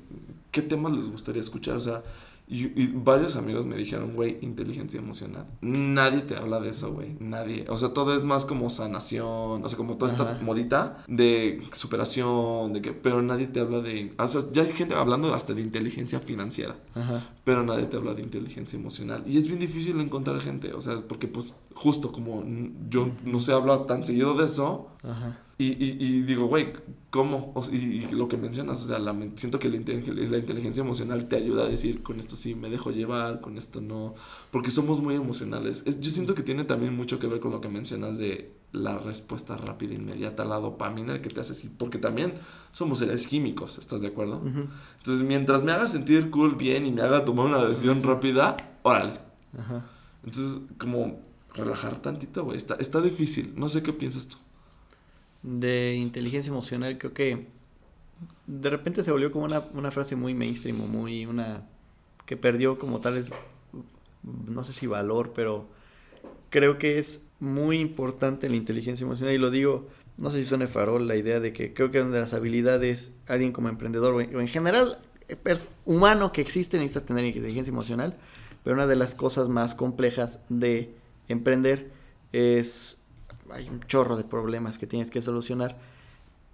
¿qué temas les gustaría escuchar? O sea, Y, y varios amigos me dijeron, güey, inteligencia emocional. Nadie te habla de eso, güey. Nadie. O sea, todo es más como sanación. O sea, como toda esta modita de superación, de que. Pero nadie te habla de. O sea, ya hay gente hablando hasta de inteligencia financiera. Ajá. Pero nadie te habla de inteligencia emocional. Y es bien difícil encontrar gente. O sea, porque pues justo como yo no sé hablar tan seguido de eso. Ajá. Y, y, y digo, güey, ¿cómo? O sea, y, y lo que mencionas, o sea, la siento que la, inteligen- la inteligencia emocional te ayuda a decir, con esto sí me dejo llevar, con esto no. Porque somos muy emocionales. Es- yo siento que tiene también mucho que ver con lo que mencionas de la respuesta rápida, inmediata, la dopamina que te hace así. Porque también somos seres químicos, ¿estás de acuerdo? Entonces, mientras me haga sentir cool, bien y me haga tomar una decisión rápida, órale. Ajá. Entonces, como relajar tantito, güey. Está, está difícil. No sé qué piensas tú. De inteligencia emocional, creo que de repente se volvió como una, una frase muy mainstream, muy una que perdió como tal es, no sé si valor, pero creo que es muy importante la inteligencia emocional. Y lo digo, no sé si suene farol la idea de que creo que una de las habilidades, alguien como emprendedor o en, general eh, humano que existe necesita tener inteligencia emocional, pero una de las cosas más complejas de emprender es hay un chorro de problemas que tienes que solucionar,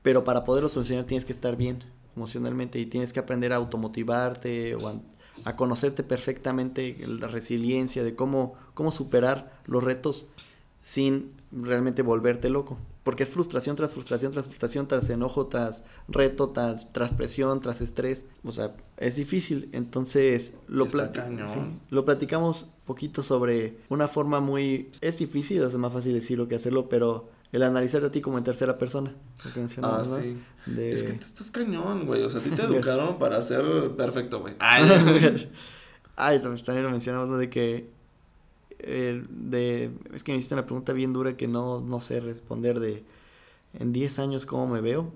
pero para poderlos solucionar tienes que estar bien emocionalmente y tienes que aprender a automotivarte o a, a conocerte perfectamente la resiliencia de cómo, cómo superar los retos sin realmente volverte loco. Porque es frustración tras frustración, tras frustración, tras enojo, tras reto, tras, tras presión, tras estrés. O sea, es difícil. Entonces, lo, plati- sí, lo platicamos poquito sobre una forma muy... Es difícil, es más fácil decirlo que hacerlo, pero el analizarte a ti como en tercera persona. Ah, sí. De- Es que tú estás cañón, güey. O sea, a ti te [laughs] educaron para ser perfecto, güey. [laughs] Ay, Ay, también lo mencionamos, ¿no? De que... eh, de, es que me hiciste una pregunta bien dura que no, no sé responder de... En 10 años, ¿cómo me veo?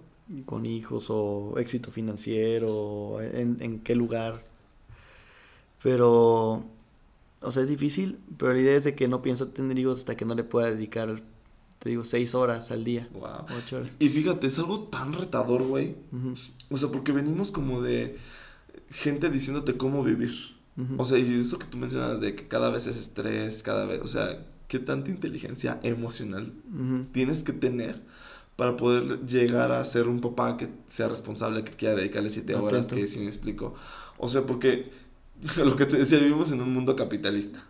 Con hijos o éxito financiero, en, en qué lugar. Pero... O sea, es difícil, pero la idea es de que no pienso tener hijos hasta que no le pueda dedicar, te digo, 6 horas al día. Wow. 8 horas. Y fíjate, es algo tan retador, güey. O sea, porque venimos como de gente diciéndote cómo vivir. O sea, y eso que tú mencionas de que cada vez es estrés, cada vez, o sea, qué tanta inteligencia emocional tienes que tener para poder llegar a ser un papá que sea responsable, que quiera dedicarle siete horas, que si me explico. O sea, porque [laughs] lo que te decía, vivimos en un mundo capitalista.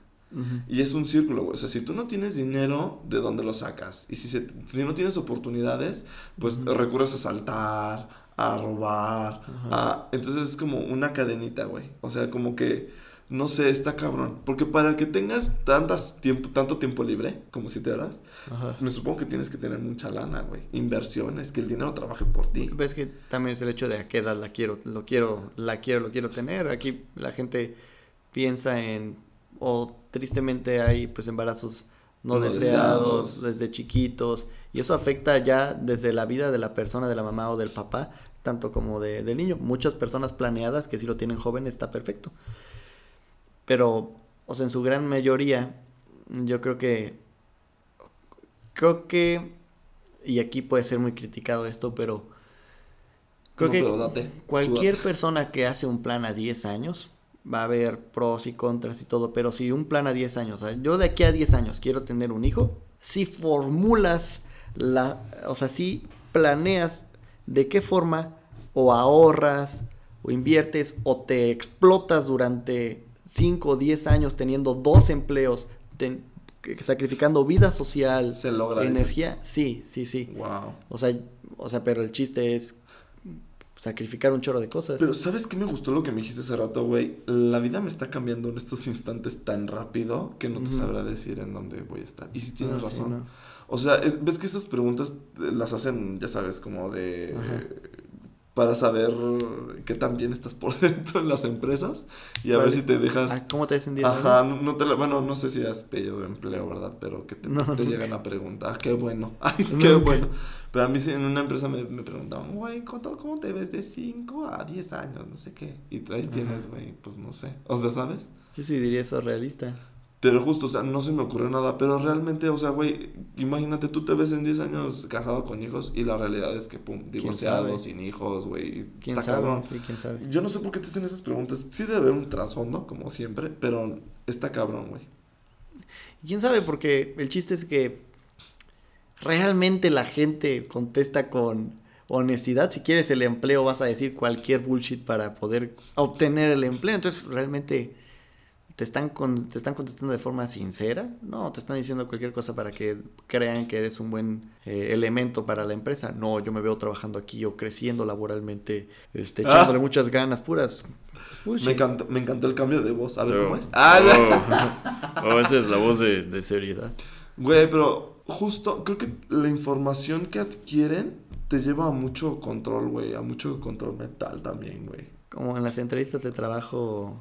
Y es un círculo, güey. O sea, si tú no tienes dinero, ¿de dónde lo sacas? Y si, se- si no tienes oportunidades, pues Ujú. recurres a saltar, a robar. A... Entonces es como una cadenita, güey. O sea, como que, no sé, está cabrón. Porque para que tengas tantas tiempo, tanto tiempo libre, como siete horas, Ajá. me supongo que tienes que tener mucha lana, güey. Inversiones, que el dinero trabaje por ti. Ves que también es el hecho de a qué edad la quiero, lo quiero, la quiero, lo quiero tener. Aquí la gente piensa en, o tristemente hay pues embarazos no, No deseados, deseados. desde chiquitos, y eso afecta ya desde la vida de la persona, de la mamá o del papá, tanto como de, del niño. Muchas personas planeadas que si lo tienen joven está perfecto. Pero, o sea, en su gran mayoría, yo creo que, creo que, y aquí puede ser muy criticado esto, pero creo No, que pero date, tú cualquier date. persona que hace un plan a 10 años va a haber pros y contras y todo, pero si un plan a 10 años, o sea, yo de aquí a 10 años quiero tener un hijo, si formulas la, o sea, si planeas de qué forma o ahorras o inviertes o te explotas durante 5 o 10 años teniendo dos empleos, ten- sacrificando vida social, Se logra. energía, sí, sí, sí. Wow. O sea, o sea, pero el chiste es sacrificar un chorro de cosas. Pero ¿sabes qué me gustó lo que me dijiste hace rato, güey? La vida me está cambiando en estos instantes tan rápido que no te sabrá decir en dónde voy a estar. Y si tienes Ah, sí, razón. no. O sea, es- ves que estas preguntas eh, las hacen, ya sabes, como de... Ajá. Para saber qué tan bien estás por [laughs] dentro en las empresas y a ver si te dejas... Ah, ¿Cómo te 10 Ajá, no, no te la- bueno, no sé si has pedido empleo, ¿verdad? Pero que te, [laughs] No, te llegan a preguntar. Qué bueno. [laughs] Ay, qué bueno. Pero a mí en una empresa me, me preguntaban, güey, ¿cuánto- ¿cómo te ves de 5 a 10 años? No sé qué. Y tú ahí tienes, güey, pues no sé. O sea, ¿sabes? Yo sí diría eso realista. Pero justo, o sea, no se me ocurrió nada. Pero realmente, o sea, güey, imagínate, tú te ves en 10 años casado con hijos y la realidad es que, pum, divorciado, sin hijos, güey. ¿Quién está sabe? cabrón. Sí, quién sabe. Yo no sé por qué te hacen esas preguntas. Sí debe haber un trasfondo, como siempre, pero está cabrón, güey. ¿Quién sabe? Porque el chiste es que realmente la gente contesta con honestidad. Si quieres el empleo, vas a decir cualquier bullshit para poder obtener el empleo. Entonces, realmente te están, con- te están contestando de forma sincera. No, te están diciendo cualquier cosa para que crean que eres un buen eh, elemento para la empresa. No, yo me veo trabajando aquí o creciendo laboralmente, este, Ah. echándole muchas ganas, puras. Me encantó, me encantó el cambio de voz. A ver, Oh. ¿cómo es? Ah, Oh. [laughs] Oh, esa es la voz de, de seriedad. Güey, pero justo creo que la información que adquieren te lleva a mucho control, güey. A mucho control mental también, güey. Como en las entrevistas de trabajo,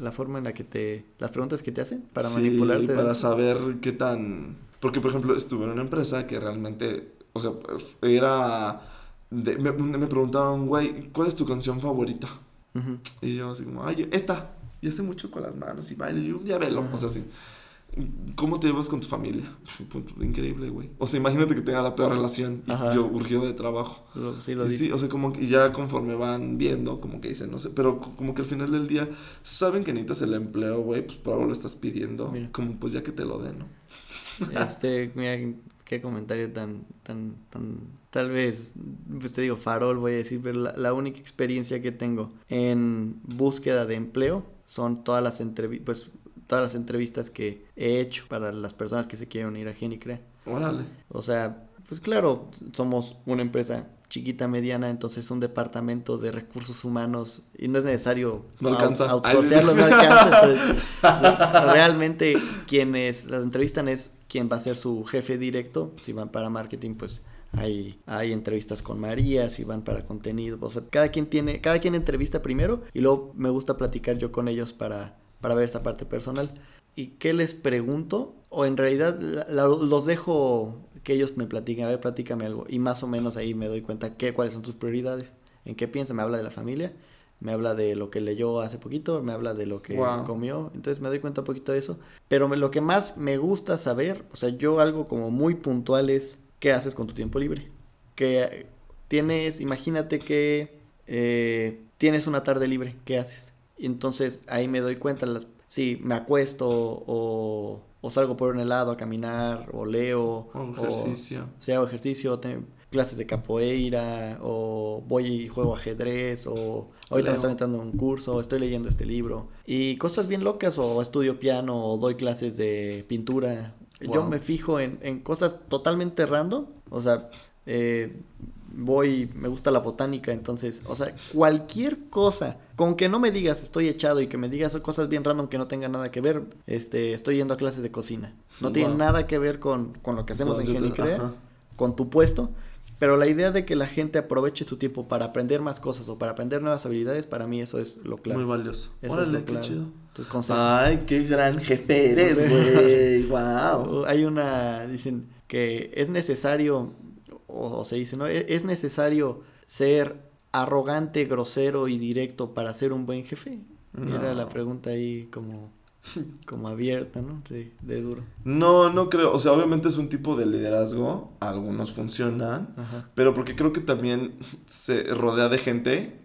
la forma en la que te... Las preguntas que te hacen para Sí, manipularte. Para saber qué tan... Porque, por ejemplo, estuve en una empresa que realmente, o sea, era... de- me, me preguntaban, güey, ¿cuál es tu canción favorita? Y yo así como, ay, esta. Y hace mucho con las manos y baile. Y un día velo. O sea, así. ¿Cómo te llevas con tu familia? [laughs] Punto, Increíble, güey. O sea, imagínate que tenga la peor relación y Ajá. yo urgido de trabajo. Lo- sí lo Y sí, o sea, como que ya conforme van viendo, como que dicen, no sé, pero co- como que al final del día saben que necesitas el empleo, güey, pues por algo lo estás pidiendo. Mira. Como pues ya que te lo den, ¿no? Este, [laughs] mira, qué comentario tan, tan, tan, tal vez, pues te digo, farol voy a decir, pero la, la única experiencia que tengo en búsqueda de empleo son todas las entrevistas, pues, todas las entrevistas que he hecho para las personas que se quieren unir a Genicrea. Órale. O sea, pues claro, somos una empresa chiquita, mediana, entonces un departamento de recursos humanos y no es necesario No alcanza. no alcanza. entonces, [laughs] realmente quienes las entrevistan es quien va a ser su jefe directo. Si van para marketing, pues hay, hay entrevistas con María, si van para contenido. O sea, cada quien tiene, cada quien entrevista primero y luego me gusta platicar yo con ellos para, para ver esa parte personal. ¿Y qué les pregunto? O en realidad la- la- los dejo que ellos me platiquen, a ver, platícame algo. Y más o menos ahí me doy cuenta qué, cuáles son tus prioridades, en qué piensa, me habla de la familia, me habla de lo que leyó hace poquito, me habla de lo que Wow. comió, entonces me doy cuenta un poquito de eso. Pero me- lo que más me gusta saber, o sea, yo algo como muy puntual es qué haces con tu tiempo libre. Que tienes, imagínate que eh, tienes una tarde libre, ¿qué haces? Y entonces ahí me doy cuenta, las, si me acuesto o, o salgo por un helado a caminar o leo o- ejercicio. o sea, hago ejercicio, tengo clases de capoeira, o voy y juego ajedrez, o ahorita Leo. me estoy metiendo en un curso, estoy leyendo este libro. Y cosas bien locas, o estudio piano, o doy clases de pintura. Yo me fijo en, en cosas totalmente random, o sea, eh, voy, me gusta la botánica, entonces, o sea, cualquier cosa, con que no me digas estoy echado y que me digas cosas bien random que no tengan nada que ver, este, estoy yendo a clases de cocina. No tiene nada que ver con, con lo que hacemos Con en Genicrea ajá. con tu puesto, pero la idea de que la gente aproveche su tiempo para aprender más cosas o para aprender nuevas habilidades, para mí eso es lo clave. Muy valioso. Eso es Órale, lo qué chido. Entonces. Ay, qué gran jefe eres, [laughs] güey. wow. Hay una, dicen que es necesario, o, se dice, ¿no? E- Es necesario ser arrogante, grosero y directo para ser un buen jefe. Era la pregunta ahí como, [laughs] como abierta, ¿no? Sí, de duro. No, no creo. O sea, obviamente es un tipo de liderazgo. Algunos funcionan. Ajá. Pero porque creo que también se rodea de gente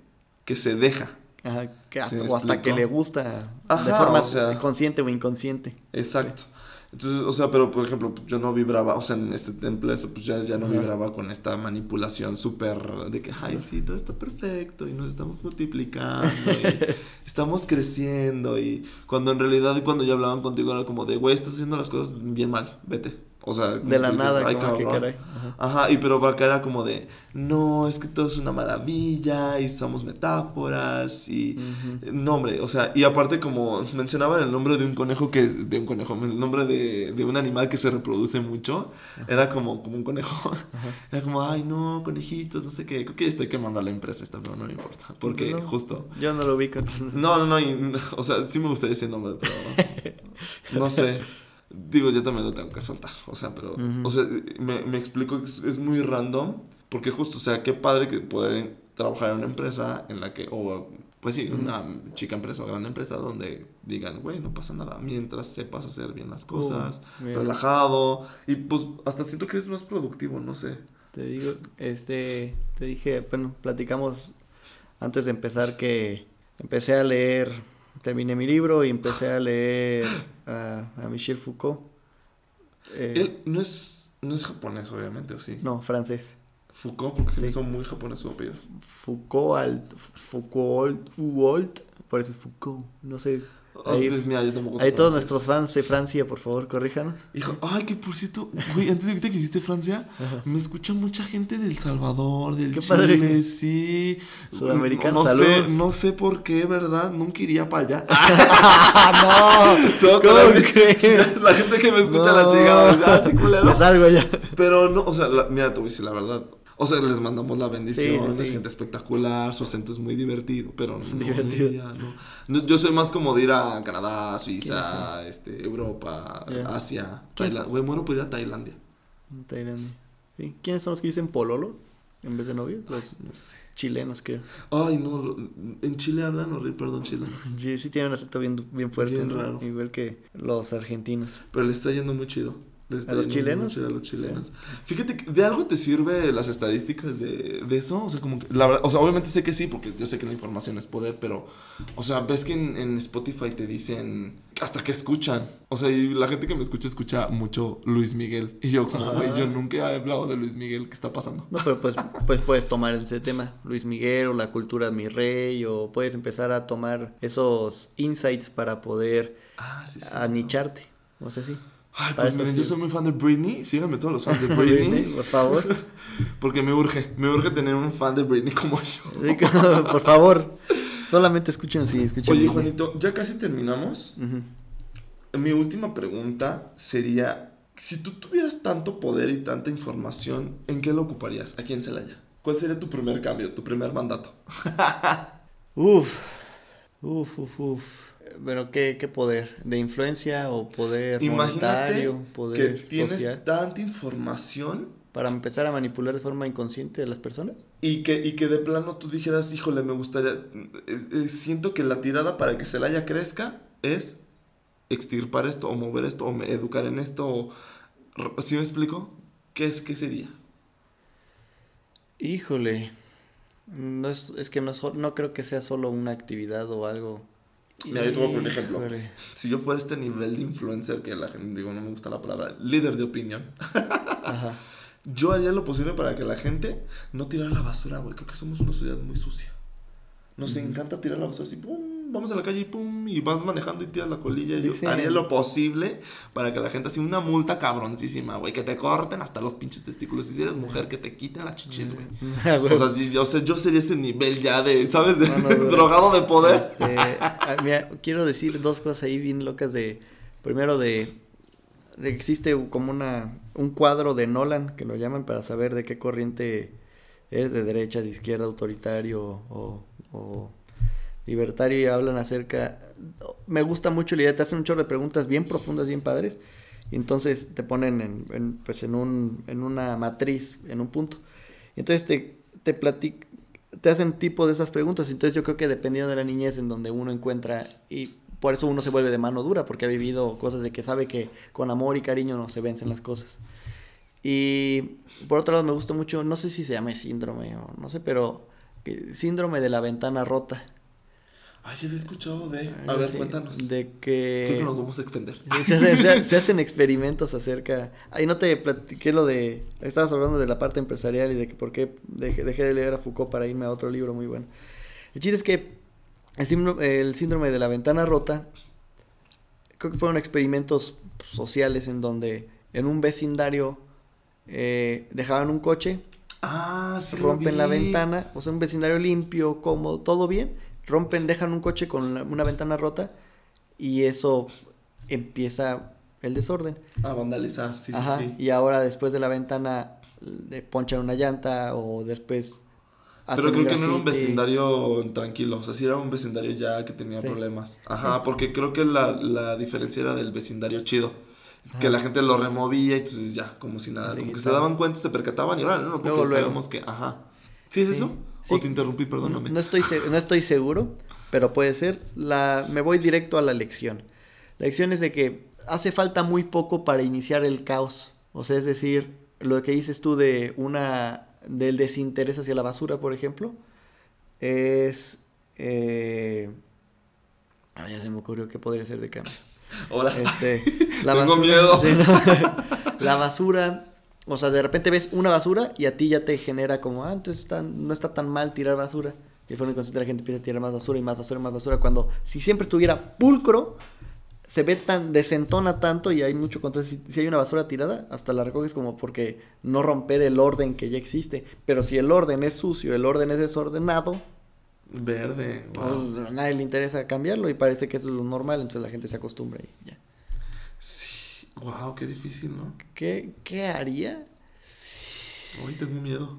que se deja. Ajá, que ¿Sí hasta, o hasta que le gusta de Ajá, forma o sea- consciente o inconsciente. Exacto. Entonces, o sea, pero por ejemplo, yo no vibraba, o sea, en este temple, eso, pues ya, ya no vibraba con esta manipulación súper de que, ay, sí, todo está perfecto y nos estamos multiplicando y [laughs] estamos creciendo y cuando en realidad cuando ya hablaban contigo era como de, güey, estás haciendo las cosas bien mal, vete. O sea, como De la dices, nada, "Ay, como que cabrón". caray. Ajá. Ajá, y pero para acá era como de, no, es que todo es una maravilla y somos metáforas y... Ujú. No, hombre, o sea, y aparte como mencionaban el nombre de un conejo que... De un conejo, el nombre de, de un animal que se reproduce mucho, era como, como un conejo. [laughs] Era como, ay, no, conejitos, no sé qué. Creo que estoy quemando a la empresa esta, pero no me importa. Porque No, justo... Yo no lo ubico. No, no, no, y- o sea, sí me gustaría ese nombre, pero... [laughs] No sé. Digo, yo también lo tengo que soltar. O sea, pero... O sea, me, me explico que es, es muy random. Porque justo, o sea, qué padre que poder trabajar en una empresa en la que... O pues sí, una chica empresa o grande empresa donde digan, güey, no pasa nada, mientras sepas hacer bien las cosas, mira. relajado, y pues hasta siento que es más productivo, no sé. Te digo, este, te dije, bueno, platicamos antes de empezar que empecé a leer, terminé mi libro y empecé a leer a, a Michel Foucault. Eh, Él no es, no es japonés, obviamente, ¿o sí? No, francés. Foucault, porque se me hizo muy japonés su apellido. Foucault, Foucault, Foucault, por eso es Foucault, no sé. Ahí, pues mira, yo tampoco ahí todos nuestros fans de Francia, por favor, corríjanos. Hijo, ay, que por cierto, güey, antes de ahorita que hiciste Francia, me escucha mucha gente del Salvador, del Qué Chile, padre. sí. Sudamericanos, no, no sé, saludos. no sé por qué, ¿verdad? Nunca iría para allá. [laughs] ¡No! ¿Cómo crees? [laughs] La gente que me escucha la chingada, ah, sí, culero. [laughs] Me salgo ya. Pero no, o sea, la- mira, te voy a decir la verdad. O sea, les mandamos la bendición, Sí, sí, es gente espectacular, su acento es muy divertido, pero [laughs] no, Divertido. no. Yo soy más como de ir a Canadá, Suiza, este, Europa. Asia, ¿Quién es? Tailandia. Güey, muero por ir a Tailandia. Tailandia. Sí. ¿Quiénes son los que dicen pololo en vez de novios? Los No sé. chilenos, creo. Ay, no, en Chile hablan horrible, perdón, chilenos. [laughs] Sí, sí tienen un acento bien, bien fuerte. Bien raro. Igual que los argentinos. Pero le está yendo muy chido. Le está ¿A los chilenos? chido a los chilenos. Fíjate que de algo te sirve las estadísticas de, de eso. O sea, como que. La verdad, o sea, obviamente sé que sí, porque yo sé que la información es poder, pero. O sea, ves que en, en Spotify te dicen hasta que escuchan. O sea, y la gente que me escucha escucha mucho Luis Miguel. Y yo, como, güey, yo nunca he hablado de Luis Miguel. ¿Qué está pasando? No, pero pues, pues puedes tomar ese tema, Luis Miguel o la cultura de mi rey, o puedes empezar a tomar esos insights para poder Ah, sí, sí. anicharte. O sea, sí. Ay, pues miren, sí. yo soy muy fan de Britney. Síganme todos los fans de [laughs] Britney, Britney. por favor. [laughs] Porque me urge. Me urge tener un fan de Britney como yo. [laughs] Por favor. Solamente escuchen, sí, escuchen. Oye. Juanito, ya casi terminamos. Mi última pregunta sería, si tú tuvieras tanto poder y tanta información, ¿en qué lo ocuparías aquí en Celaya? ¿Cuál sería tu primer cambio, tu primer mandato? Uf, uf, uf, uf. Pero ¿qué, qué poder? ¿De influencia o poder Imagínate monetario? que ¿Poder tienes social? tanta información ¿Para empezar a manipular de forma inconsciente a las personas? y que, y que de plano tú dijeras, híjole, me gustaría, siento que la tirada para que Celaya crezca es extirpar esto o mover esto o me- educar en esto o... ¿Sí me explico? ¿Qué es, qué sería? Híjole. No es, es que no, no creo que sea solo una actividad o algo. Mira, yo te voy a poner un ejemplo. Si yo fuera este nivel de influencer que la gente, digo, no me gusta la palabra, líder de opinión, [laughs] Ajá. yo haría lo posible para que la gente no tirara la basura, güey. Creo que somos una sociedad muy sucia. Nos encanta tirar la basura así, pum, vamos a la calle y pum, y vas manejando y tiras la colilla. Yo Sí. haría lo posible para que la gente, así, una multa cabroncísima, güey, que te corten hasta los pinches testículos. Y si eres mujer, que te quiten las chichis, güey. [laughs] Ah. O sea, si- yo, sé- yo sería ese nivel ya de, ¿sabes? De No, no, no. drogado de poder. Este, ah, mira, quiero decir dos cosas ahí bien locas de... Primero de... de existe como una, un cuadro de Nolan, que lo llaman para saber de qué corriente eres, de derecha, de izquierda, autoritario o, o libertario, y hablan acerca... Me gusta mucho la idea, te hacen un chorro de preguntas bien profundas, bien padres, y entonces te ponen en, pues en, un, en una matriz, en un punto. Y entonces te, te platic- te hacen tipo de esas preguntas. Entonces yo creo que dependiendo de la niñez en donde uno encuentra, y por eso uno se vuelve de mano dura, porque ha vivido cosas de que sabe que con amor y cariño no se vencen las cosas. Y por otro lado me gusta mucho, no sé si se llama síndrome o no sé, pero síndrome de la ventana rota. Ay, ya había escuchado de. A ver, cuéntanos. De que... Creo que nos vamos a extender. Se hacen, se- se hacen experimentos acerca. Ahí no te platiqué lo de. Estabas hablando de la parte empresarial y de que por qué dejé, dejé de leer a Foucault para irme a otro libro muy bueno. El chiste es que el síndrome, el síndrome de la ventana rota. Creo que fueron experimentos sociales en donde en un vecindario eh, dejaban un coche, Ah, sí. lo rompen la ventana, o sea, un vecindario limpio, cómodo, todo bien, rompen, dejan un coche con una ventana rota y eso empieza el desorden. A vandalizar, sí, Ajá, sí, sí. Y ahora después de la ventana le ponchan una llanta o después... Pero creo que no era un vecindario tranquilo, o sea, sí era un vecindario ya que tenía Sí. problemas. Ajá, porque creo que la, la diferencia era del vecindario chido. Que la gente lo removía y entonces ya, como si nada, Así como que que se daban cuenta, se percataban y ahora no, porque Luego, luego. sabemos que, ajá. ¿Sí es Sí, eso? Sí. ¿O te interrumpí? Perdóname. No estoy, no estoy seguro, pero puede ser. La, me voy directo a la lección. La lección es de que hace falta muy poco para iniciar el caos. O sea, es decir, lo que dices tú de una del desinterés hacia la basura, por ejemplo, es eh, ah, ya se me ocurrió que podría ser de cambio. Ahora, Este, [laughs] Tengo miedo. sí, ¿no? [laughs] la basura, o sea, de repente ves una basura y a ti ya te genera como, ah, entonces está- no está tan mal tirar basura. Y de forma inconsciente la gente empieza a tirar más basura y más basura y más basura. Cuando si siempre estuviera pulcro, se ve tan, desentona tanto y hay mucho control. Si, si hay una basura tirada, hasta la recoges como porque no romper el orden que ya existe. Pero si el orden es sucio, el orden es desordenado, verde. Wow. pues, a nadie le interesa cambiarlo y parece que eso es lo normal, entonces la gente se acostumbra y ya. Wow, qué difícil, ¿no? ¿Qué, qué haría? Hoy tengo miedo.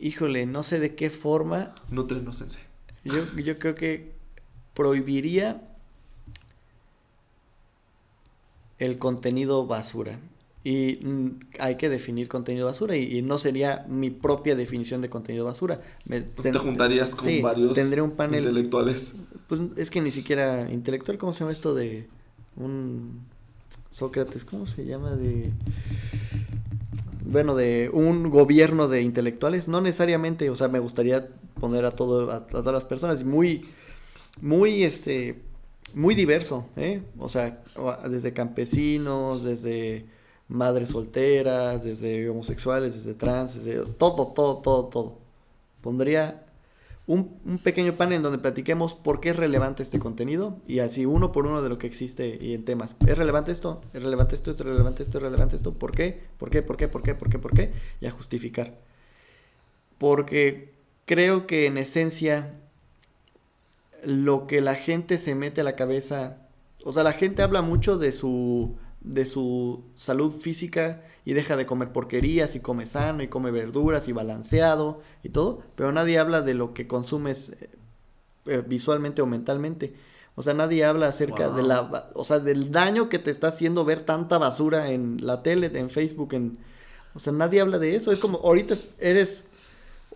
Híjole, no sé de qué forma. No sensei. Yo, yo creo que prohibiría el contenido basura. Y mm, hay que definir contenido basura y, y no sería mi propia definición de contenido basura. Me- Te juntarías con sí, varios Tendré un panel. intelectuales. Pues es que ni siquiera intelectual, ¿cómo se llama esto de un Sócrates? ¿Cómo se llama? De bueno, de un gobierno de intelectuales, no necesariamente, o sea, me gustaría poner a todo a, a todas las personas muy muy este muy diverso, ¿eh? O sea, desde campesinos, desde madres solteras, desde homosexuales, desde trans, desde todo, todo, todo, todo. Pondría un, pequeño panel donde platiquemos por qué es relevante este contenido y así uno por uno de lo que existe y en temas. ¿Es relevante esto? ¿Es relevante esto? ¿Es relevante esto? ¿Es relevante esto? ¿Por qué? ¿Por qué? ¿Por qué? ¿Por qué? ¿Por qué? ¿Por qué? Y a justificar. Porque creo que en esencia lo que la gente se mete a la cabeza, o sea, la gente habla mucho de su de su salud física y deja de comer porquerías y come sano y come verduras y balanceado y todo, pero nadie habla de lo que consumes eh, eh, visualmente o mentalmente. O sea, nadie habla acerca de la, o sea, del daño que te está haciendo ver tanta basura en la tele, en Facebook, en, o sea, nadie habla de eso. Es como ahorita eres,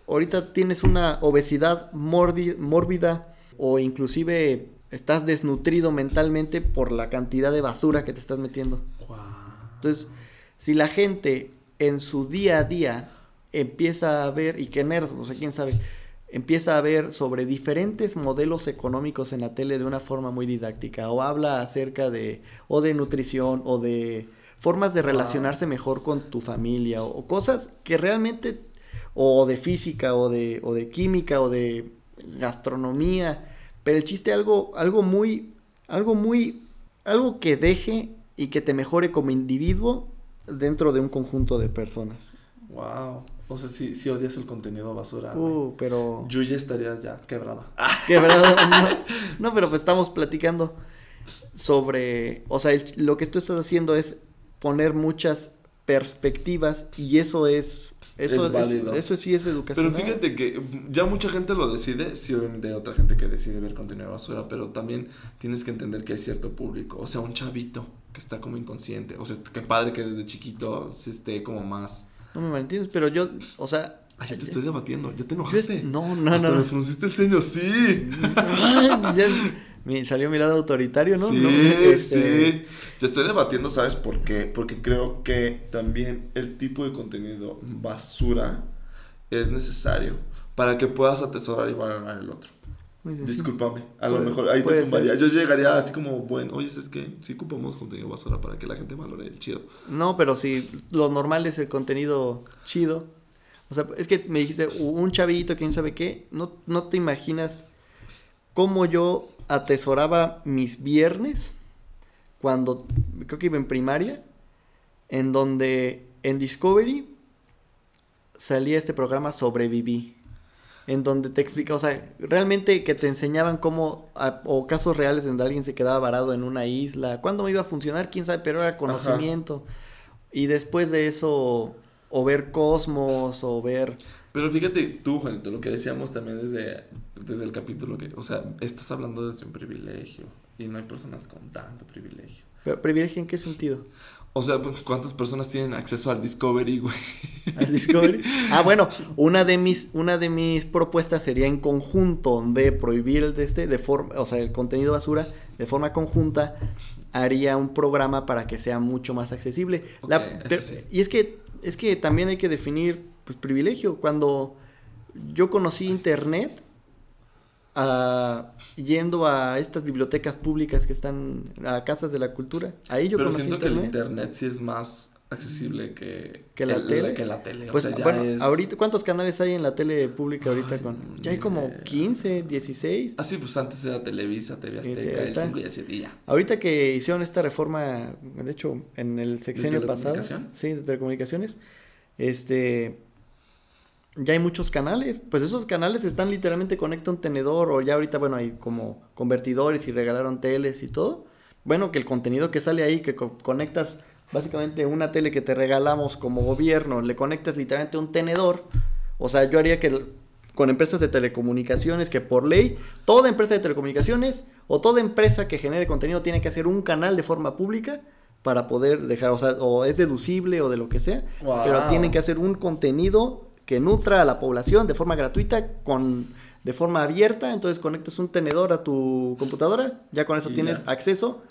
ahorita tienes una obesidad mórbida o inclusive estás desnutrido mentalmente por la cantidad de basura que te estás metiendo. Wow. Entonces, si la gente en su día a día empieza a ver, y que nerd, no sé quién sabe, empieza a ver sobre diferentes modelos económicos en la tele de una forma muy didáctica, o habla acerca de, o de nutrición, o de formas de relacionarse mejor con tu familia, o, o cosas que realmente, o de física, o de, o de química, o de gastronomía, pero el chiste algo, algo muy, algo muy, algo que deje y que te mejore como individuo dentro de un conjunto de personas. Wow. O sea, si, si odias el contenido basura, Uh, pero... yo ya estaría ya quebrada. [laughs] Que verdad, no, no, pero pues estamos platicando sobre, o sea, el- lo que tú estás haciendo es poner muchas perspectivas y eso es, eso Es válido. eso sí es educación. Pero fíjate que ya mucha gente lo decide, sí, obviamente hay otra gente que decide ver contenido basura, pero también tienes que entender que hay cierto público, o sea, un chavito que está como inconsciente, o sea, qué padre que desde chiquito se esté como más... No me malentiendes, pero yo, o sea... Ay, ya te estoy debatiendo, ya te yo enojaste. es- no, no, Hasta no. me frunciste el ceño, sí. [laughs] Ay, ya me salió mi lado autoritario, ¿no? Sí, No, este, sí. Te estoy debatiendo, ¿sabes por qué? Porque creo que también el tipo de contenido basura es necesario para que puedas atesorar y valorar el otro. pues. Discúlpame, a lo mejor ahí te tumbaría. ser. Yo llegaría así como, bueno, oye, es que sí ocupamos contenido basura para que la gente valore el chido. No, pero si lo normal es el contenido chido. O sea, es que me dijiste un chavito, quién sabe qué. No, no te imaginas cómo yo atesoraba mis viernes cuando creo que iba en primaria, en donde en Discovery salía este programa Sobreviví. En donde te explica, o sea, realmente que te enseñaban cómo, a- o casos reales donde alguien se quedaba varado en una isla, cuándo me iba a funcionar, quién sabe, pero era conocimiento. Y después de eso, o ver Cosmos, o ver... Pero fíjate tú, Juanito, lo que decíamos también desde, desde el capítulo, que, o sea, estás hablando desde un privilegio y no hay personas con tanto privilegio. Pero, ¿Privilegio en qué sentido? O sea, pues, ¿cuántas personas tienen acceso al Discovery, güey? al Discovery. Ah, [laughs] bueno, una de mis, una de mis propuestas sería en conjunto de prohibir el de este, de forma, o sea, el contenido basura, de forma conjunta, haría un programa para que sea mucho más accesible. La- Ok, ese pero- sí. Y es que, es que también hay que definir pues, privilegio. Cuando yo conocí internet, yendo a estas bibliotecas públicas que están a casas de la cultura, ahí yo Pero conocí siento que el internet. sí es más accesible que, ¿Que la el- tele? Que la tele. Pues o sea, ya bueno, es... ahorita, ¿cuántos canales hay en la tele pública ahorita Ay, con? Ya hay como idea. 15, 16. Ah, sí, pues antes era Televisa, TV Sí, Azteca, el ahorita. 5 y el 7 y ya. Ahorita que hicieron esta reforma, de hecho, en el sexenio pasado, telecomunicación? sí, de telecomunicaciones, este, ya hay muchos canales, pues esos canales están literalmente conecta un tenedor o ya ahorita, bueno, hay como convertidores y regalaron teles y todo. Bueno, que el contenido que sale ahí, que co- conectas básicamente una tele que te regalamos como gobierno, le conectas literalmente un tenedor. O sea, yo haría que con empresas de telecomunicaciones, que por ley, toda empresa de telecomunicaciones o toda empresa que genere contenido tiene que hacer un canal de forma pública para poder dejar, o sea, o es deducible o de lo que sea, pero tienen que hacer un contenido que nutra a la población de forma gratuita, con de forma abierta, entonces conectas un tenedor a tu computadora, ya con eso Y tienes ya. acceso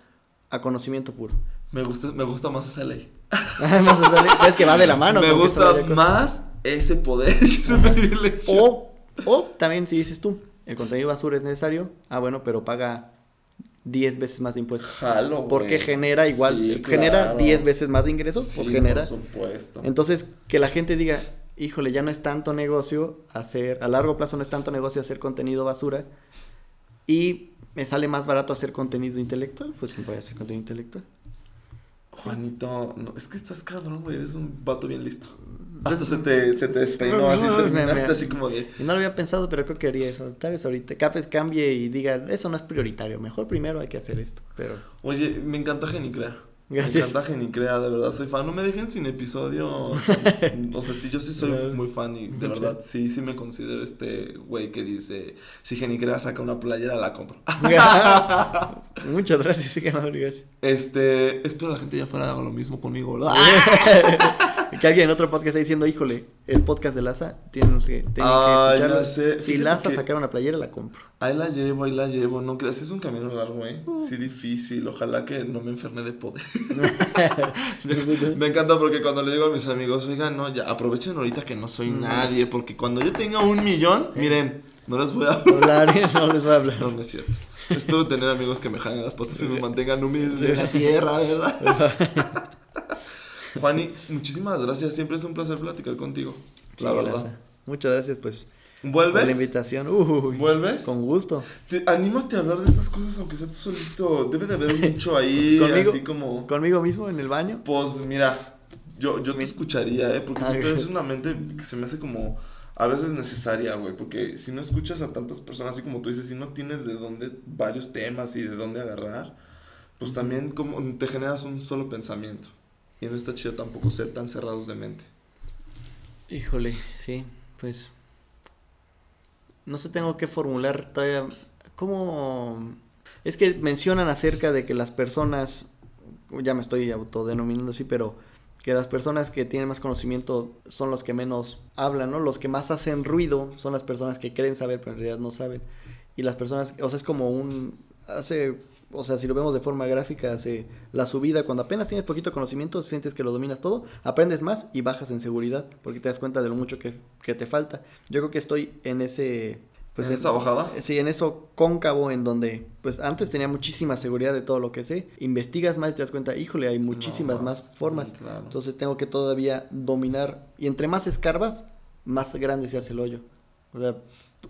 a conocimiento puro. Me gusta, me gusta más esa ley. [laughs] Es que va de la mano. me gusta más ese poder. [laughs] O, o también si dices tú, el contenido basura es necesario, ah bueno, pero paga 10 veces más de impuestos. Jalo. Porque genera igual, Sí, genera claro. 10 veces más de ingresos, Sí, o genera. por supuesto. Entonces, que la gente diga, híjole, ya no es tanto negocio hacer, a largo plazo no es tanto negocio hacer contenido basura y me sale más barato hacer contenido intelectual, pues voy a hacer contenido intelectual. Juanito, no, es que estás cabrón, güey. Eres un vato bien listo. Hasta se te, se te despeinó así, Me- terminaste me- así como de. Y no lo había pensado, pero creo que haría eso. Tal vez ahorita Capes cambie y diga, eso no es prioritario, mejor primero hay que hacer esto. Pero Oye, me encanta Genicrea. Gracias. Me encanta Genicrea, de verdad soy fan. No me dejen sin episodio. [laughs] o sea, sí, yo sí soy muy fan y de verdad sí, sí me considero este güey que dice: si Genicrea saca una playera, la compro. muchas gracias, sí que no. Este, espero la gente ya fuera haga lo mismo conmigo, ¿verdad? [laughs] que alguien en otro podcast está diciendo, híjole, el podcast de Laza, tienen que, tienen que Ay, escucharlo. ya sé. Si Laza que- sacara una playera, la compro. Ahí la llevo, ahí la llevo. No creas, es un camino largo, ¿eh? Uh. Sí, difícil. Ojalá que no me enferme de poder. [laughs] me encanta porque cuando le digo a mis amigos, oigan, no, ya aprovechen ahorita que no soy Mm. nadie. Porque cuando yo tenga un millón, miren, no les voy a Hablar, no les voy a hablar. No, no es cierto. Espero tener amigos que me jalen las patas y me mantengan humilde en la tierra, ¿verdad? [laughs] Juani, muchísimas gracias. Siempre es un placer platicar contigo. La verdad. Muchas gracias, pues, por ¿Vuelves? la invitación. Uy, ¿Vuelves? Con gusto. Te- anímate a hablar de estas cosas, aunque sea tú solito. Debe de haber [laughs] mucho ahí, Conmigo- así como. Conmigo mismo en el baño. Pues mira, yo, yo te escucharía, ¿eh? Porque Ah, siempre ok. es una mente que se me hace como a veces necesaria, güey. Porque si no escuchas a tantas personas, así como tú dices, si no tienes de dónde varios temas y de dónde agarrar, pues también como te generas un solo pensamiento. Y no está chido tampoco ser tan cerrados de mente. Híjole, sí, pues. No sé, tengo que formular todavía. ¿Cómo.? Es que mencionan acerca de que las personas. Ya me estoy autodenominando así, pero. Que las personas que tienen más conocimiento son los que menos hablan, ¿no? Los que más hacen ruido son las personas que creen saber, pero en realidad no saben. Y las personas. O sea, es como un. Hace. O sea, si lo vemos de forma gráfica, hace la subida. Cuando apenas tienes poquito conocimiento, sientes que lo dominas todo, aprendes más y bajas en seguridad, porque te das cuenta de lo mucho que, que te falta. Yo creo que estoy en ese... Pues ¿En esa bajada? Sí, en eso cóncavo en donde, pues antes tenía muchísima seguridad de todo lo que sé. Investigas más y te das cuenta, híjole, hay muchísimas No, más formas. claro. Entonces tengo que todavía dominar. Y entre más escarbas, más grande se hace el hoyo. O sea,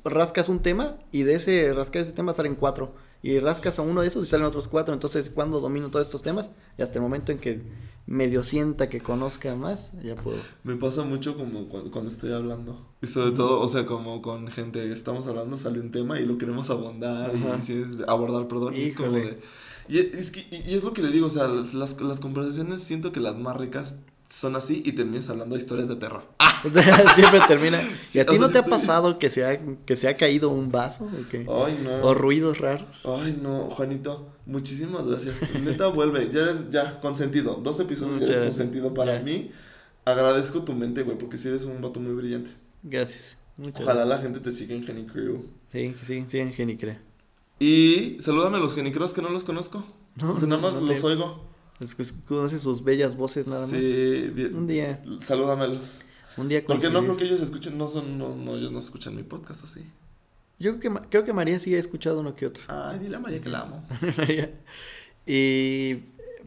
rascas un tema y de ese rascar ese tema salen cuatro. Y rascas a uno de esos y salen otros cuatro. Entonces, cuando domino todos estos temas, y hasta el momento en que medio sienta que conozca más, ya puedo. Me pasa mucho como cuando, cuando estoy hablando. Y sobre todo, o sea, como con gente, estamos hablando, sale un tema y lo queremos abordar, Ajá. y, es- abordar, perdón, y es como Híjole. de... Y es, que, y es lo que le digo, o sea, las, las conversaciones siento que las más ricas son así y terminas hablando de historias de terror. [laughs] [laughs] Siempre termina. Sí, ¿Y a o ti sea, no si te ha tú- pasado que se ha, que se ha caído un vaso? ¿O, qué? Ay, no. ¿O ruidos raros? Ay, no, Juanito, muchísimas gracias. Neta, vuelve. Ya eres, ya, consentido. Dos episodios ya Muchas eres gracias. consentido para Ya. mí. Agradezco tu mente, güey, porque si eres un vato muy brillante. Gracias. Muchas Ojalá la gente te siga en Geni Crew. Sí, sí, sí, en Genicrea. Y salúdame a los genicreos que no los conozco. No, o sea, nada más no los oigo. Conoces sus bellas voces nada más. Sí, Un día, Salúdamelos. un día Porque no creo que ellos escuchen, no son, no, no, ellos no escuchan mi podcast, ¿o sí? Yo creo que, creo que María sí ha escuchado uno que otro. Ay, dile a María que la amo. [laughs] María. y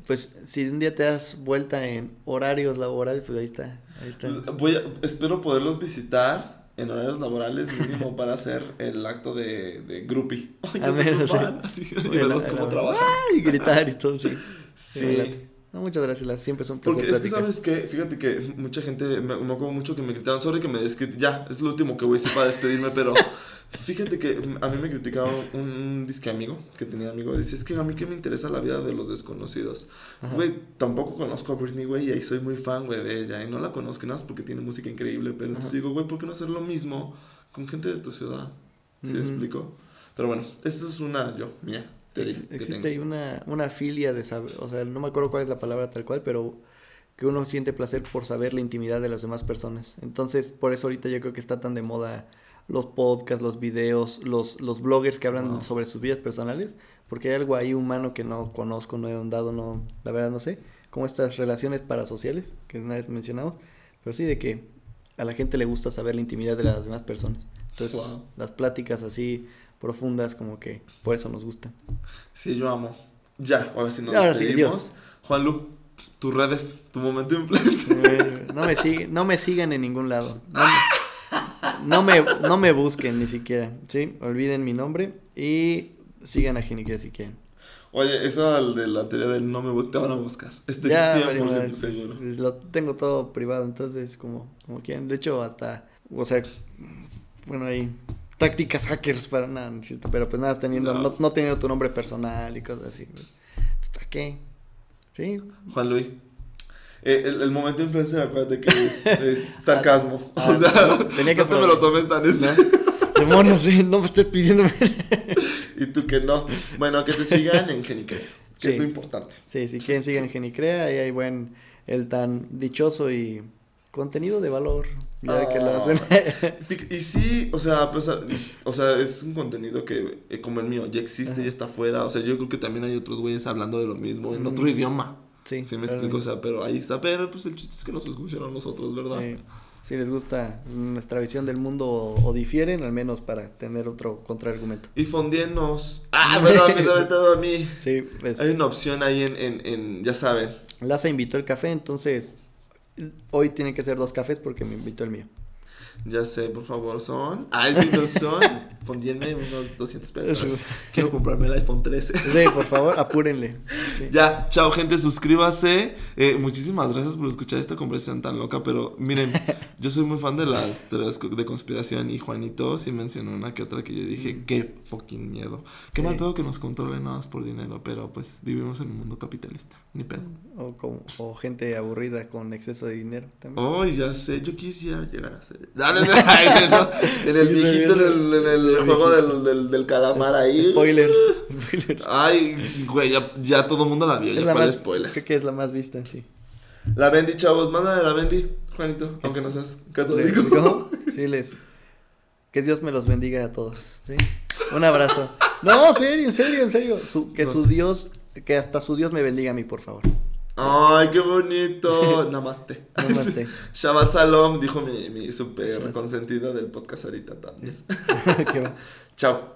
pues si un día te das vuelta en horarios laborales, pues ahí está. Ahí está. Voy a, espero poderlos visitar en horarios laborales mínimo para hacer el acto de, de groupie. [laughs] Ay, [laughs] A sí. fan, así, y verlos cómo trabajan. Y gritar y todo, sí. Sí. No, muchas gracias, las- siempre son un Porque es que. ¿sabes qué? Fíjate que mucha gente, me, me acuerdo mucho que me criticaron, sorry que me descrit ya, es lo último que voy a decir para despedirme, pero fíjate que a mí me criticaron un disque amigo, que tenía amigo, dice, es que a mí que me interesa la vida de los desconocidos. Güey, tampoco conozco a Britney, güey, y ahí soy muy fan, güey, de ella, y no la conozco nada más porque tiene música increíble, pero entonces Ajá. digo, güey, ¿por qué no hacer lo mismo con gente de tu ciudad? ¿Sí me Ujú. explico? Pero bueno, eso es una, yo, mía, Ex- Existe ahí una, una filia de saber, o sea, no me acuerdo cuál es la palabra tal cual, pero que uno siente placer por saber la intimidad de las demás personas. Entonces, por eso ahorita yo creo que está tan de moda los podcasts, los videos, los, los bloggers que hablan Wow. sobre sus vidas personales, porque hay algo ahí humano que no conozco, no he ahondado, no, la verdad no sé, como estas relaciones parasociales que una vez mencionamos, pero sí de que a la gente le gusta saber la intimidad de las demás personas. Entonces, Wow. las pláticas así profundas como que por eso nos gustan. Sí, yo amo. Ya, ahora sí nos Ahora sí, despedimos. Juanlu, tus redes, tu momento de influencia. Eh, No me, sigue, no me sigan en ningún lado. No me, no me, no me busquen ni siquiera. ¿sí? Olviden mi nombre y sigan a Genicrea si quieren. Oye, eso de la teoría del no me te van a buscar. Estoy Ya, 100% vale, madre, seguro. Lo tengo todo privado, entonces como, como quieran. De hecho, hasta, o sea, bueno, hay tácticas hackers para nada, ¿no es cierto? Pero pues nada, teniendo, No. no, no teniendo tu nombre personal y cosas así. Pues, ¿Para qué? Sí, Juan Luis. eh, el, el momento de influencer, acuérdate que es, [laughs] es sarcasmo. Ah, o sea, tenía que no te me lo tomes tan en. Demonios, [laughs] no me estés pidiendo. [laughs] Y tú que no. Bueno, que te sigan en Genicre, que es lo importante. Sí, si quieren sigan Genicrea, ahí hay buen, el tan dichoso y contenido de valor. Ya que lo Ah. hacen. Y sí, o sea, pesar- o sea, es un contenido que, eh, como el mío, ya existe, ya está afuera. O sea, yo creo que también hay otros güeyes hablando de lo mismo en Mm. otro idioma. sí, Sí, me explico, o sea, pero ahí está. Pero pues el chiste es que nos escucharon nosotros, ¿verdad? Sí. Si les gusta nuestra visión del mundo o, o difieren, al menos para tener otro contraargumento. Y fondienos. Ah, bueno, a mí, sobre todo a mí. Sí, pues Hay una opción ahí en, en, en ya saben. Laza invitó el café, entonces hoy tiene que ser dos cafés porque me invitó el mío. Ya sé, por favor, son. Ay, sí, no son. [laughs] Fondienme unos 200 pesos. Quiero comprarme el iPhone 13. Sí, por favor, apúrenle. Sí. Ya, chao gente, suscríbase. Eh, muchísimas gracias por escuchar esta conversación tan loca, pero miren, [laughs] yo soy muy fan de las teorías de conspiración y Juanito sí mencionó una que otra que yo dije, qué fucking miedo. Qué Sí. mal pedo que nos controlen nada más por dinero, pero pues vivimos en un mundo capitalista, ni pedo. O, gente aburrida con exceso de dinero también. Oh, ya sé, yo quisiera llegar a ser. No, no, no, [laughs] ay, En el viejito, en el, en el sí, juego del, del, del calamar ahí. Spoilers. [laughs] Spoilers. Ay, güey, ya, ya todo el mundo la vio, Es ya la para más, spoiler. creo que es la más vista, sí. La Bendy, chavos, mándale la Bendy, Juanito, aunque no seas ¿Les católico. digo? [laughs] Sí, les. Que Dios me los bendiga a todos. ¿sí? Un abrazo. No, en serio, en serio, en serio. Su- que No su. Dios, que hasta su Dios me bendiga a mí, por favor. Ay, qué bonito. [laughs] Namaste. Namaste. [laughs] Shabbat Shalom, dijo mi, mi super consentida del podcast ahorita también. [laughs] Qué. Chao.